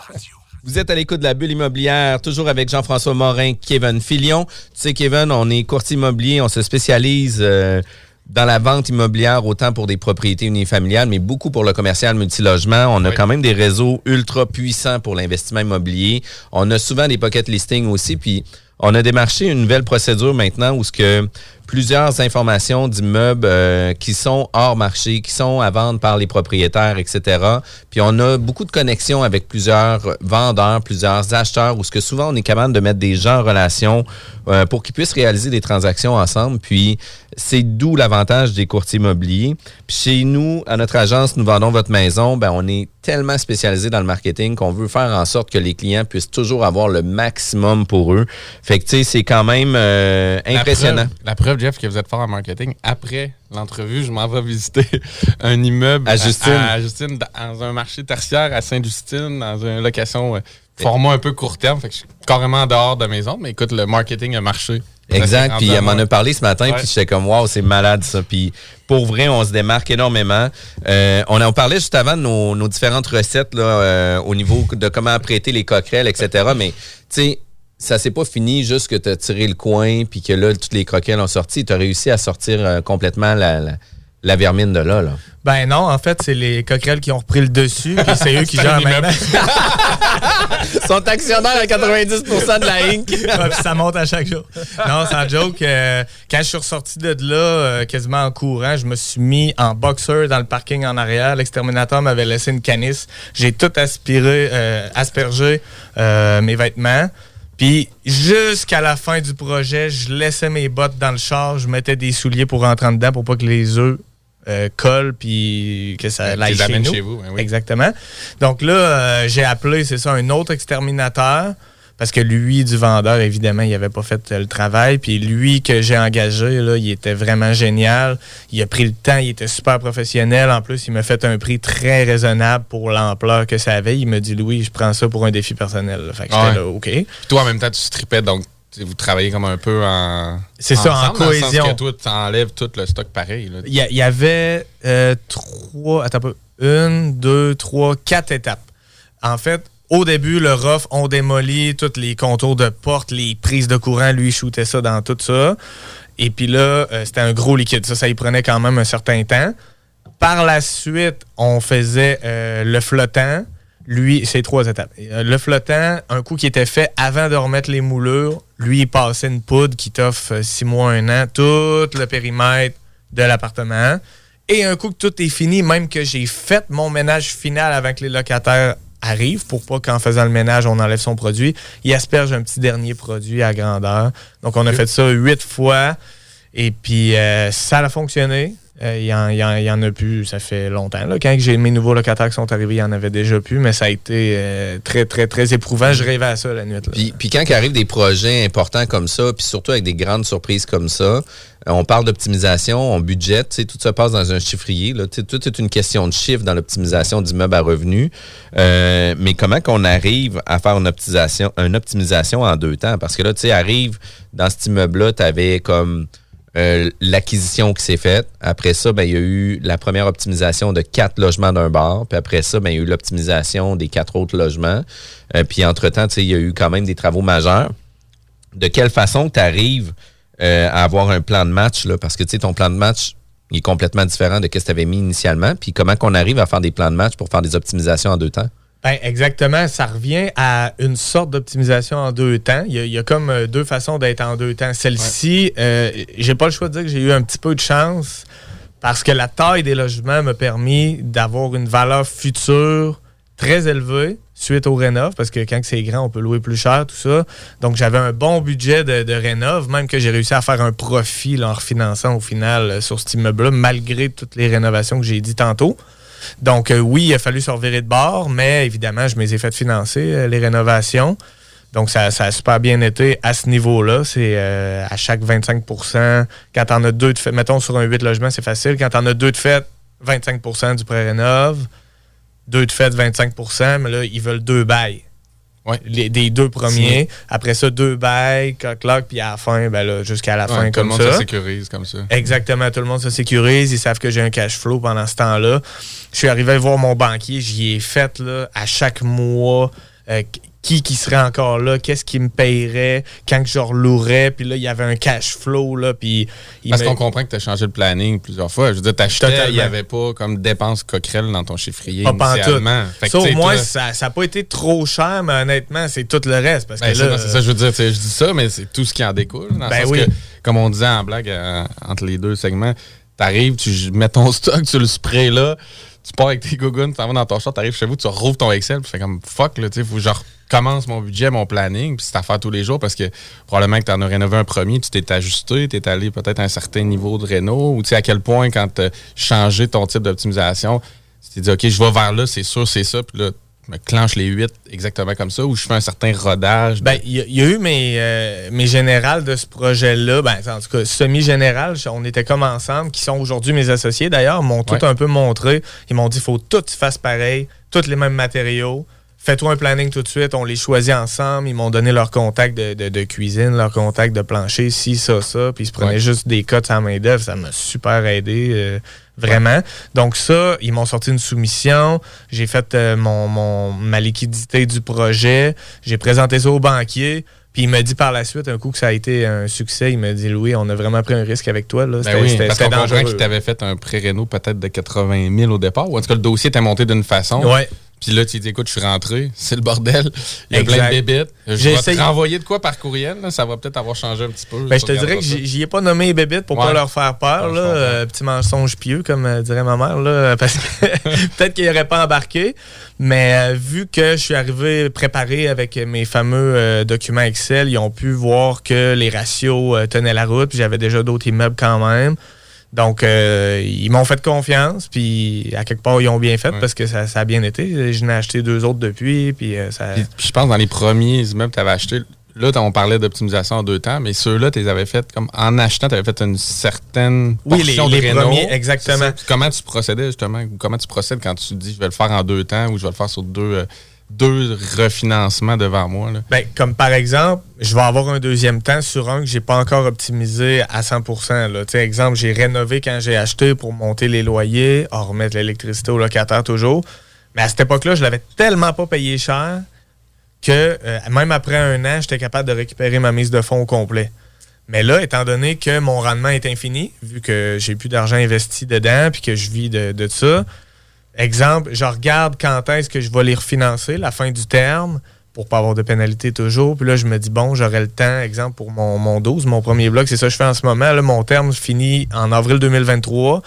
Vous êtes à l'écoute de la bulle immobilière, toujours avec Jean-François Morin, Kevin Filion. Tu sais, Kevin, on est courtier immobilier, on se spécialise euh, dans la vente immobilière, autant pour des propriétés unifamiliales, mais beaucoup pour le commercial multilogement. On a quand même des réseaux ultra puissants pour l'investissement immobilier. On a souvent des pocket listings aussi, puis on a démarché une nouvelle procédure maintenant où ce que plusieurs informations d'immeubles euh, qui sont hors marché, qui sont à vendre par les propriétaires, etc. Puis on a beaucoup de connexions avec plusieurs vendeurs, plusieurs acheteurs, où ce que souvent on est capable de mettre des gens en relation euh, pour qu'ils puissent réaliser des transactions ensemble. Puis c'est d'où l'avantage des courtiers immobiliers. Puis chez nous, à notre agence, nous vendons votre maison. Ben on est tellement spécialisé dans le marketing qu'on veut faire en sorte que les clients puissent toujours avoir le maximum pour eux. Fait que tu sais, c'est quand même euh, La impressionnant. preuve- La preuve, Jeff, que vous êtes fort en marketing. Après l'entrevue, je m'en vais visiter un immeuble À Justine. à, Justine, dans un marché tertiaire à Sainte-Justine, dans une location euh, format un peu court terme. Fait que je suis carrément dehors de maison. Mais écoute, le marketing a marché. Exact. Puis elle m'en a parlé ce matin, Ouais. puis j'étais comme, waouh, c'est malade ça. Puis pour vrai, on se démarque énormément. Euh, on en parlait juste avant de nos, nos différentes recettes là, euh, au niveau de comment apprêter les coquerelles, etc. Mais tu sais, ça s'est pas fini juste que tu as tiré le coin, puis que là, toutes les coquerelles ont sorti. Tu as réussi à sortir euh, complètement la, la, la vermine de là. là. Ben non, en fait, c'est les coquerelles qui ont repris le dessus, puis c'est eux qui gèrent maintenant. Ils sont actionnaires à 90% de la Inc. Ouais, puis ça monte à chaque jour. Non, sans joke. euh, quand je suis ressorti de là, euh, quasiment en courant, je me suis mis en boxer dans le parking en arrière. L'exterminateur m'avait laissé une canisse. J'ai tout aspiré, euh, aspergé mes vêtements. Puis jusqu'à la fin du projet, je laissais mes bottes dans le char, je mettais des souliers pour rentrer en dedans pour pas que les œufs euh, collent puis que ça Tu aille les chez chez vous, oui. Exactement. Donc là, euh, j'ai appelé, c'est ça, un autre exterminateur. Parce que lui, du vendeur, évidemment, il n'avait pas fait euh, le travail. Puis lui que j'ai engagé, là, il était vraiment génial. Il a pris le temps, il était super professionnel. En plus, il m'a fait un prix très raisonnable pour l'ampleur que ça avait. Il m'a dit, Louis, je prends ça pour un défi personnel. là. Fait que Ouais. j'étais là, OK. Puis toi, en même temps, tu strippais, donc vous travaillez comme un peu en. C'est ça, en ensemble, dans le sens cohésion. que toi, tu enlèves tout le stock pareil. Il y, y avait euh, trois, attends un peu, une, deux, trois, quatre étapes. En fait, au début, le rough, on démolit tous les contours de porte, les prises de courant. Lui, shootait ça dans tout ça. Et puis là, euh, c'était un gros liquide. Ça, ça y prenait quand même un certain temps. Par la suite, on faisait euh, le flottant. Lui, c'est trois étapes. Euh, Le flottant, un coup qui était fait avant de remettre les moulures, lui, il passait une poudre qui t'offre six mois, un an, tout le périmètre de l'appartement. Et un coup que tout est fini, même que j'ai fait mon ménage final avant les locataires arrivent, pour pas qu'en faisant le ménage, on enlève son produit, il asperge un petit dernier produit à grandeur. Donc, on a fait ça huit fois. Et puis, euh, ça a fonctionné. Euh, Il y, en- il y en- il y en a plus, ça fait longtemps. Là. Quand j'ai mes nouveaux locataires qui sont arrivés, il y en avait déjà plus, mais ça a été euh, très, très, très éprouvant. Je rêvais à ça la nuit. là. Puis, puis quand il arrive des projets importants comme ça, puis surtout avec des grandes surprises comme ça, on parle d'optimisation, on budgète, tout ça passe dans un chiffrier. Là, tout est une question de chiffre dans l'optimisation d'immeubles à revenus. Euh, mais comment qu'on arrive à faire une optimisation, une optimisation en deux temps? Parce que là, tu sais, arrive dans cet immeuble-là, tu avais comme euh, l'acquisition qui s'est faite. Après ça, ben, il y a eu la première optimisation de quatre logements d'un bar. Puis après ça, ben, il y a eu l'optimisation des quatre autres logements. Euh, puis entre-temps, il y a eu quand même des travaux majeurs. De quelle façon tu arrives à avoir un plan de match? Là? Parce que tu sais, ton plan de match il est complètement différent de ce que tu avais mis initialement. Puis comment qu'on arrive à faire des plans de match pour faire des optimisations en deux temps? Ben, exactement. Ça revient à une sorte d'optimisation en deux temps. Il y a, il y a comme euh, deux façons d'être en deux temps. Celle-ci, euh, j'ai pas le choix de dire que j'ai eu un petit peu de chance parce que la taille des logements m'a permis d'avoir une valeur future très élevée suite au rénov, parce que quand c'est grand, on peut louer plus cher, tout ça. Donc, j'avais un bon budget de, de rénov, même que j'ai réussi à faire un profit en refinançant au final euh, sur cet immeuble-là, malgré toutes les rénovations que j'ai dit tantôt. Donc, euh, oui, il a fallu se de bord, mais évidemment, je me les ai fait financer, euh, les rénovations. Donc, ça, ça a super bien été à ce niveau-là. C'est à chaque 25% Quand on a deux de fait, mettons sur un 8 logements, c'est facile. Quand on a deux de fait, 25% du pré-rénov. Deux de fait, 25% mais là, ils veulent deux bails. Les- des deux premiers. Après ça, deux bails, coq puis à la fin, ben là, jusqu'à la Ouais, fin, tout le comme monde ça. se sécurise comme ça. Exactement, tout le monde se sécurise, ils savent que j'ai un cash flow pendant ce temps-là. Je suis arrivé voir mon banquier, j'y ai fait là, à chaque mois euh, qui qui serait encore là, qu'est-ce qui me payerait quand que je relouerais, puis là il y avait un cash flow là, puis Parce qu'on comprend que tu as changé le planning plusieurs fois. Je veux dire, t'achetais, il n'y avait pas comme dépense coquerelle dans ton chiffrier Pas initialement. Fait Ça, au moins, toi- ça n'a pas été trop cher, mais honnêtement, c'est tout le reste. Parce Ben, que là, c'est ça, je veux dire. Je dis ça, mais c'est tout ce qui en découle. Dans le Ben sens oui. que, comme on disait en blague euh, entre les deux segments, t'arrives, tu mets ton stock, tu le sprays là, tu pars avec tes gougounes, tu t'en vas dans ton short, t'arrives chez vous, tu rouvres ton Excel, puis fais comme fuck, là, tu sais, faut que je recommence mon budget, mon planning, puis c'est à faire tous les jours parce que probablement que tu en as rénové un premier, tu t'es ajusté, tu es allé peut-être à un certain niveau de réno, ou tu sais, à quel point quand tu as changé ton type d'optimisation, tu t'es dit, OK, je vais vers là, c'est sûr, c'est ça, puis là, je me clenche les 8 exactement comme ça, ou je fais un certain rodage. de- Ben, il y, a- il y a eu mes, euh, mes générales de ce projet-là. Ben, en tout cas, semi-général, on était comme ensemble, qui sont aujourd'hui mes associés d'ailleurs, m'ont tout Ouais. un peu montré. Ils m'ont dit faut tout fasse pareil, tous les mêmes matériaux. fais-toi un planning tout de suite. On les choisit ensemble. Ils m'ont donné leur contact de, de- de cuisine, leur contact de plancher, ci, ça, ça. Puis ils se prenaient Ouais. juste des cotes à main d'œuvre. Ça m'a super aidé. euh, Vraiment. Donc ça, ils m'ont sorti une soumission. J'ai fait euh, mon, mon- ma liquidité du projet. J'ai présenté ça au banquier. Puis il m'a dit par la suite, un coup que ça a été un succès, il m'a dit Louis, on a vraiment pris un risque avec toi. Là. Ben C'était oui, parce qu'on qu'il t'avait fait un pré-réno peut-être de 80 000 au départ. Ou en tout cas, le dossier était monté d'une façon. Ouais. Puis là, tu dis, écoute, je suis rentré, c'est le bordel. Il y a Exact. plein de bébites. Je J'ai vais te renvoyer de quoi par courriel. là. Ça va peut-être avoir changé un petit peu. Ben, je te dirais que j'y ai pas nommé les bébites pour Ouais. pas leur faire peur. Là. Euh, petit mensonge pieux, comme euh, dirait ma mère. Là, parce que peut-être qu'ils n'auraient pas embarqué. Mais euh, vu que je suis arrivé préparé avec mes fameux documents Excel, ils ont pu voir que les ratios tenaient la route. Puis j'avais déjà d'autres immeubles quand même. Donc, euh, ils m'ont fait confiance, puis à quelque part, ils ont bien fait parce que ça, ça a bien été. Je n'ai acheté deux autres depuis, puis euh, ça... Puis, puis je pense dans les premiers immeubles que tu avais achetés, là, on parlait d'optimisation en deux temps, mais ceux-là, tu les avais fait comme en achetant, tu avais fait une certaine Oui, les- les réno. premiers, exactement. Ça. Comment tu procédais justement, ou comment tu procèdes quand tu dis je vais le faire en deux temps ou je vais le faire sur deux, euh, deux refinancements devant moi? Ben, comme par exemple, je vais avoir un deuxième temps sur un que j'ai pas encore optimisé à 100%. Là. Exemple, j'ai rénové quand j'ai acheté pour monter les loyers, remettre l'électricité au locataire toujours. Mais à cette époque-là, je l'avais tellement pas payé cher que euh, même après un an, j'étais capable de récupérer ma mise de fonds au complet. Mais là, étant donné que mon rendement est infini, vu que j'ai plus d'argent investi dedans puis que je vis de ça, exemple, je regarde quand est-ce que je vais les refinancer, la fin du terme, pour pas avoir de pénalité toujours. Puis là, je me dis, bon, j'aurai le temps, exemple, pour mon, mon 12, mon premier bloc, c'est ça que je fais en ce moment. Là, mon terme finit en avril 2023.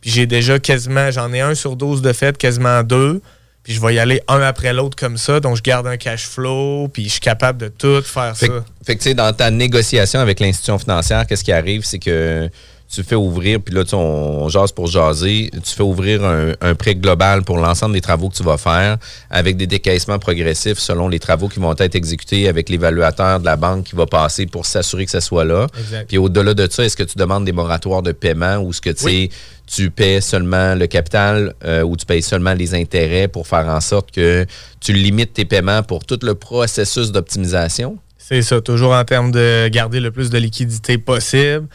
Puis j'ai déjà quasiment, j'en ai un sur 12 de fait, quasiment deux. Puis je vais y aller un après l'autre comme ça. Donc je garde un cash flow, puis je suis capable de tout faire Fait, ça. fait que, tu sais, dans ta négociation avec l'institution financière, qu'est-ce qui arrive? C'est que tu fais ouvrir, puis là, tu on, on jase pour jaser, tu fais ouvrir un, un prêt global pour l'ensemble des travaux que tu vas faire avec des décaissements progressifs selon les travaux qui vont être exécutés avec l'évaluateur de la banque qui va passer pour s'assurer que ça soit là. Exact. Puis au-delà de ça, est-ce que tu demandes des moratoires de paiement ou est-ce que tu sais, Oui. tu paies seulement le capital euh, ou tu payes seulement les intérêts pour faire en sorte que tu limites tes paiements pour tout le processus d'optimisation? C'est ça, toujours en termes de garder le plus de liquidité possible.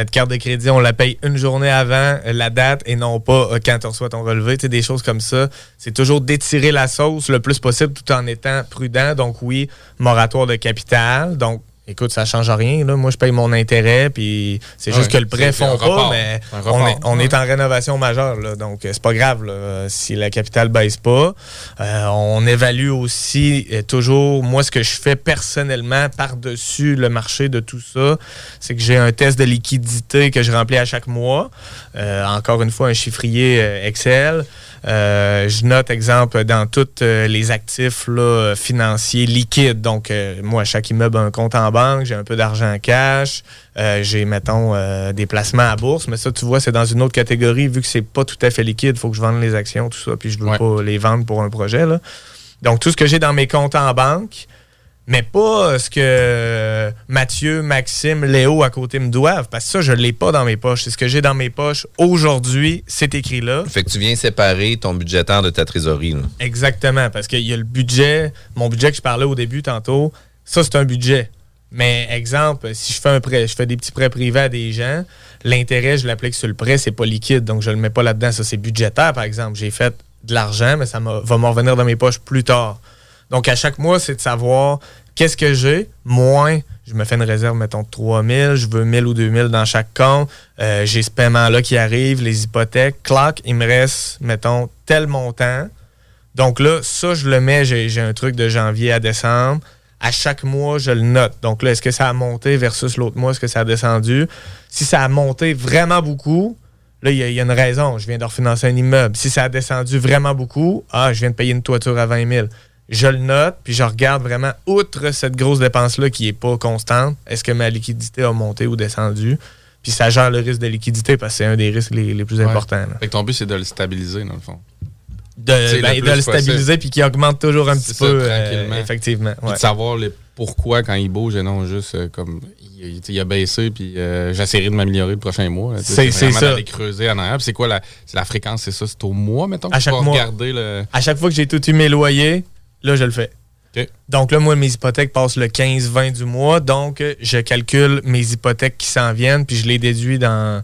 Notre carte de crédit, on la paye une journée avant la date et non pas euh, quand tu reçois ton relevé. Tu sais, des choses comme ça. C'est toujours d'étirer la sauce le plus possible tout en étant prudent. Donc oui, moratoire de capital. Donc écoute, ça change rien. Là. Moi, je paye mon intérêt, puis c'est juste que le prêt c'est fond pas, report. mais on, est, on Ouais. est en rénovation majeure. Là, donc, euh, c'est pas grave là, euh, si la capitale baisse pas. Euh, on évalue aussi euh, toujours, moi, ce que je fais personnellement par-dessus le marché de tout ça, c'est que j'ai un test de liquidité que je remplis à chaque mois. Euh, encore une fois, un chiffrier Excel. Euh, je note, exemple, dans tous euh, les actifs là, financiers liquides. Donc, euh, moi, chaque immeuble a un compte en banque, j'ai un peu d'argent en cash, euh, j'ai, mettons, euh, des placements à bourse, mais ça, tu vois, c'est dans une autre catégorie. Vu que c'est pas tout à fait liquide, il faut que je vende les actions, tout ça, puis je veux Ouais. pas les vendre pour un projet. Là. Donc, tout ce que j'ai dans mes comptes en banque, mais pas ce que Mathieu, Maxime, Léo à côté me doivent, parce que ça, je l'ai pas dans mes poches. C'est ce que j'ai dans mes poches aujourd'hui, c'est écrit là. Fait que tu viens séparer ton budgétaire de ta trésorerie. là. Exactement, parce qu'il y a le budget, mon budget que je parlais au début tantôt, ça c'est un budget. Mais exemple, si je fais un prêt, je fais des petits prêts privés à des gens, l'intérêt, je l'applique sur le prêt, c'est pas liquide, donc je le mets pas là-dedans. Ça, c'est budgétaire, par exemple. J'ai fait de l'argent, mais ça va me revenir dans mes poches plus tard. Donc, à chaque mois, c'est de savoir qu'est-ce que j'ai, moins, je me fais une réserve, mettons, de 3000, je veux 1000 ou 2000 dans chaque compte, euh, j'ai ce paiement-là qui arrive, les hypothèques, clac, il me reste, mettons, tel montant. Donc là, ça, je le mets, j'ai un truc de janvier à décembre. À chaque mois, je le note. Donc là, est-ce que ça a monté versus l'autre mois? Est-ce que ça a descendu? Si ça a monté vraiment beaucoup, là, il y, y a une raison. Je viens de refinancer un immeuble. Si ça a descendu vraiment beaucoup, ah, je viens de payer une toiture à 20 000. Je le note, puis je regarde vraiment, outre cette grosse dépense-là qui n'est pas constante, est-ce que ma liquidité a monté ou descendu? Puis ça gère le risque de liquidité parce que c'est un des risques les, les plus Ouais. importants. Fait que ton but, c'est de le stabiliser, dans le fond. De, C'est ben, le de le stabiliser puis qui augmente toujours un petit ça, peu, euh, tranquillement. effectivement. Puis ouais. de savoir les pourquoi quand il bouge et non juste euh, comme il, a baissé puis euh, j'essaierai de m'améliorer le prochain mois. C'est- ça. d'aller creuser en arrière. C'est quoi la, la fréquence? C'est ça? C'est au mois, mettons? À chaque mois. regarder le... À chaque fois que j'ai tout eu mes loyers, là, je le fais. Donc là, moi, mes hypothèques passent le 15-20 du mois. Donc, je calcule mes hypothèques qui s'en viennent, puis je les déduis dans,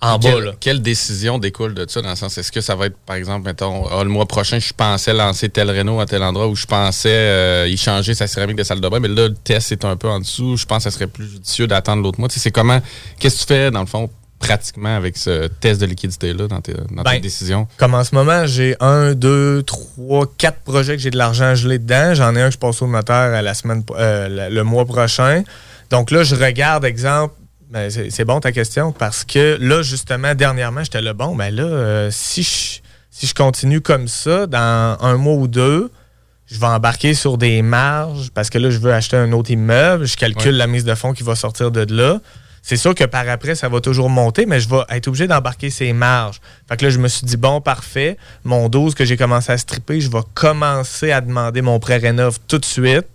en bas. Quelle, Là. quelle décision découle de ça dans le sens est-ce que ça va être par exemple mettons ah, le mois prochain je pensais lancer tel Renault à tel endroit où je pensais euh, y changer sa céramique de salle de bain mais là le test est un peu en dessous je pense que ça serait plus judicieux d'attendre l'autre mois Tu sais, c'est comment qu'est-ce que tu fais dans le fond pratiquement avec ce test de liquidité là dans tes, dans tes Ben, décisions? Comme en ce moment, j'ai un, deux, trois, quatre projets que j'ai de l'argent gelé dedans. J'en ai un que je passe au notaire à la semaine, euh, le, mois prochain. Donc là, je regarde, exemple, ben, c'est c'est bon ta question, parce que là, justement, dernièrement, j'étais là, bon, ben là, euh, si, je, si je continue comme ça, dans un mois ou deux, je vais embarquer sur des marges, parce que là, je veux acheter un autre immeuble, je calcule Ouais. la mise de fonds qui va sortir de là. C'est sûr que par après, ça va toujours monter, mais je vais être obligé d'embarquer ces marges. Fait que là, je me suis dit, bon, parfait, mon 12 que j'ai commencé à stripper, je vais commencer à demander mon prêt rénov tout de suite.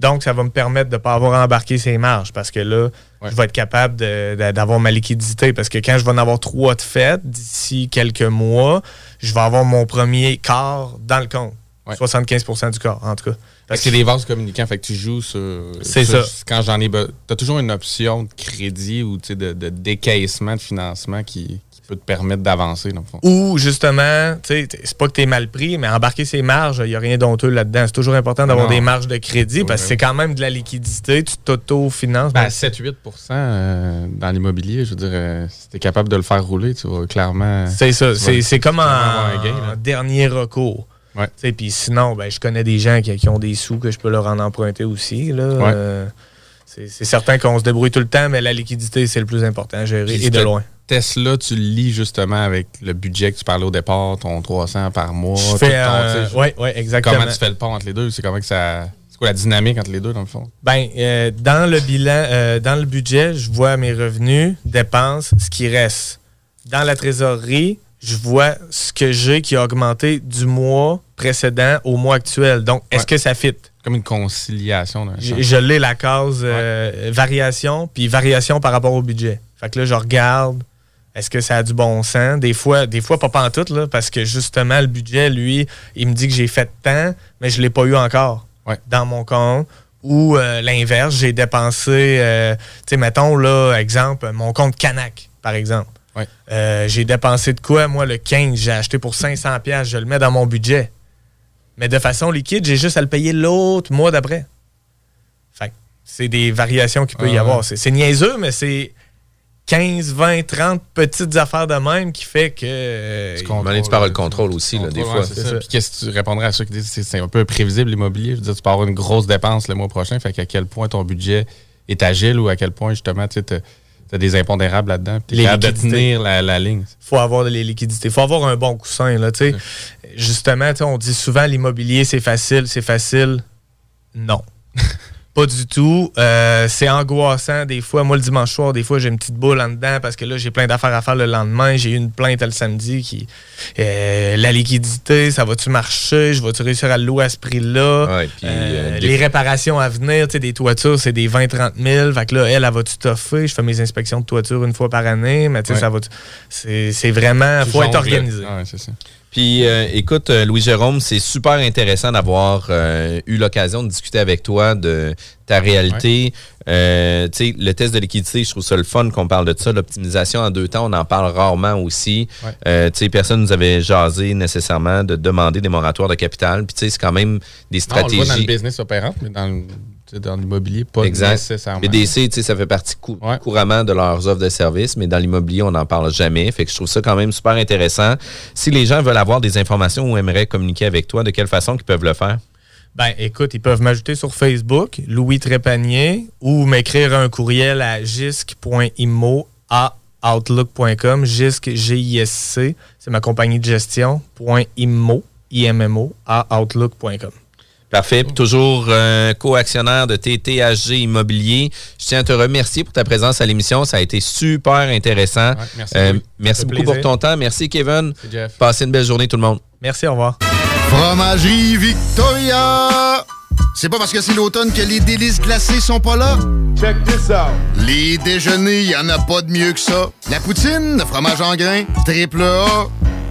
Donc, ça va me permettre de ne pas avoir embarqué ces marges parce que là, je vais être capable d'avoir ma liquidité. Parce que quand je vais en avoir trois de fait d'ici quelques mois, je vais avoir mon premier quart dans le compte. 75% du corps, en tout cas. Que c'est des vases communicants, fait que tu joues sur. C'est ça. Quand j'en ai. T'as toujours une option de crédit ou de, de décaissement de financement qui, qui peut te permettre d'avancer, dans le fond. Ou justement, c'est pas que tu es mal pris, mais embarquer ces marges, il n'y a rien d'honteux là-dedans. C'est toujours important d'avoir des marges de crédit parce que c'est quand même de la liquidité. Tu t'auto-finances. Ben, Ben, 7-8 euh, dans l'immobilier, je veux dire, euh, si t'es capable de le faire rouler, tu vas clairement. C'est ça. C'est comme en, un gain, en dernier recours. Puis sinon, ben, je connais des gens qui, qui ont des sous que je peux leur en emprunter aussi. Là. Ouais. Euh, c'est c'est certain qu'on se débrouille tout le temps, mais la liquidité, c'est le plus important à gérer et de loin. Test-là, tu le lis justement avec le budget que tu parlais au départ, ton 300 par mois. Euh, sais, ouais, ouais, exactement. Comment tu fais le pont entre les deux? C'est comment que ça. C'est quoi la dynamique entre les deux, dans le fond? Ben, euh, dans le bilan, euh, dans le budget, je vois mes revenus, dépenses, ce qui reste. Dans la trésorerie, je vois ce que j'ai qui a augmenté du mois précédent au mois actuel. Donc, est-ce Ouais. que ça fit? Comme une conciliation. d'un Je, je l'ai la case euh, variation, puis variation par rapport au budget. Fait que là, je regarde, est-ce que ça a du bon sens? Des fois, des fois pas pantoute, là, parce que justement, le budget, lui, il me dit que j'ai fait tant, mais je ne l'ai pas eu encore Ouais. dans mon compte. Ou euh, l'inverse, j'ai dépensé, euh, tu sais, mettons, là, exemple, mon compte Canac, par exemple. Ouais. Euh, j'ai dépensé de quoi, moi, le 15, j'ai acheté pour 500$, piastres, je le mets dans mon budget. Mais de façon liquide, j'ai juste à le payer l'autre mois d'après. Fait c'est des variations qu'il peut y Ah, avoir. ouais. C'est niaiseux, mais c'est 15, 20, 30 petites affaires de même qui fait que. euh, donné, tu parles le contrôle aussi, là, des fois. ouais, c'est ça. Puis qu'est-ce que tu répondrais à ceux qui disent que c'est- un peu prévisible l'immobilier? Je veux dire, tu peux avoir une grosse dépense le mois prochain, fait qu'à quel point ton budget est agile ou à quel point justement tu as des impondérables là-dedans, puis tu Les es capable de tenir la, la ligne. faut avoir les liquidités. faut avoir un bon coussin. Là, tu sais. Justement, on dit souvent l'immobilier, c'est facile, c'est facile. Non. Pas du tout. Euh, c'est angoissant des fois. Moi, le dimanche soir, des fois, j'ai une petite boule en dedans parce que là, j'ai plein d'affaires à faire le lendemain. J'ai eu une plainte le samedi qui. euh, la liquidité, ça va-tu marcher? Je vais-tu réussir à le louer à ce prix-là? Ouais, Euh, les réparations à venir, tu sais, des toitures, c'est des 20-30 000. Fait que là, elle, elle va-tu toffer? Je fais mes inspections de toiture une fois par année, mais tu sais, Ouais. ça va. C'est vraiment. Tu faut être organisé. Ouais, c'est ça. Puis, euh, écoute, euh, Louis-Jérôme, c'est super intéressant d'avoir euh, eu l'occasion de discuter avec toi de ta réalité. Euh, tu sais, le test de liquidité, je trouve ça le fun qu'on parle de ça. L'optimisation en deux temps, on en parle rarement aussi. Ouais. Euh, tu sais, personne nous avait jasé nécessairement de demander des moratoires de capital. Puis, tu sais, c'est quand même des Non, on le voit dans le stratégies. business opérant, mais dans le- dans l'immobilier, pas Exact. nécessairement. BDC, tu sais, ça fait partie cou- Ouais. couramment de leurs offres de services, mais dans l'immobilier, on n'en parle jamais. Fait que je trouve ça quand même super intéressant. Si les gens veulent avoir des informations ou aimeraient communiquer avec toi, de quelle façon qu'ils peuvent le faire? Ben, écoute, ils peuvent m'ajouter sur Facebook, Louis Trépanier, ou m'écrire un courriel à gisc.immo à outlook.com, gisc, G-I-S-C, c'est ma compagnie de gestion, point immo, I-M-M-O, à outlook.com. Parfait. Puis toujours euh, co-actionnaire de TTHG Immobilier. Je tiens à te remercier pour ta présence à l'émission. Ça a été super intéressant. Ouais, merci, Euh, merci beaucoup plaisir. pour ton temps. Merci, Kevin. Jeff. Passez une belle journée, tout le monde. Merci, au revoir. Fromagerie Victoria! C'est pas parce que c'est l'automne que les délices glacées sont pas là. Check this out. Les déjeuners, y en a pas de mieux que ça. La poutine, le fromage en grains, triple A.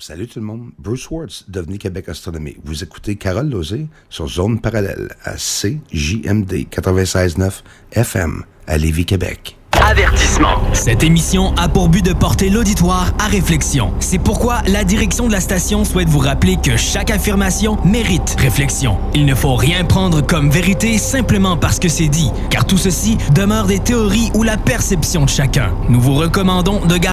Salut tout le monde, Bruce Swartz, Devenez Québec Astronomie. Vous écoutez Carole Lozé sur Zone Parallèle à CJMD 96.9 FM à Lévis, Québec. Avertissement. Cette émission a pour but de porter l'auditoire à réflexion. C'est pourquoi la direction de la station souhaite vous rappeler que chaque affirmation mérite réflexion. Il ne faut rien prendre comme vérité simplement parce que c'est dit, car tout ceci demeure des théories ou la perception de chacun. Nous vous recommandons de garder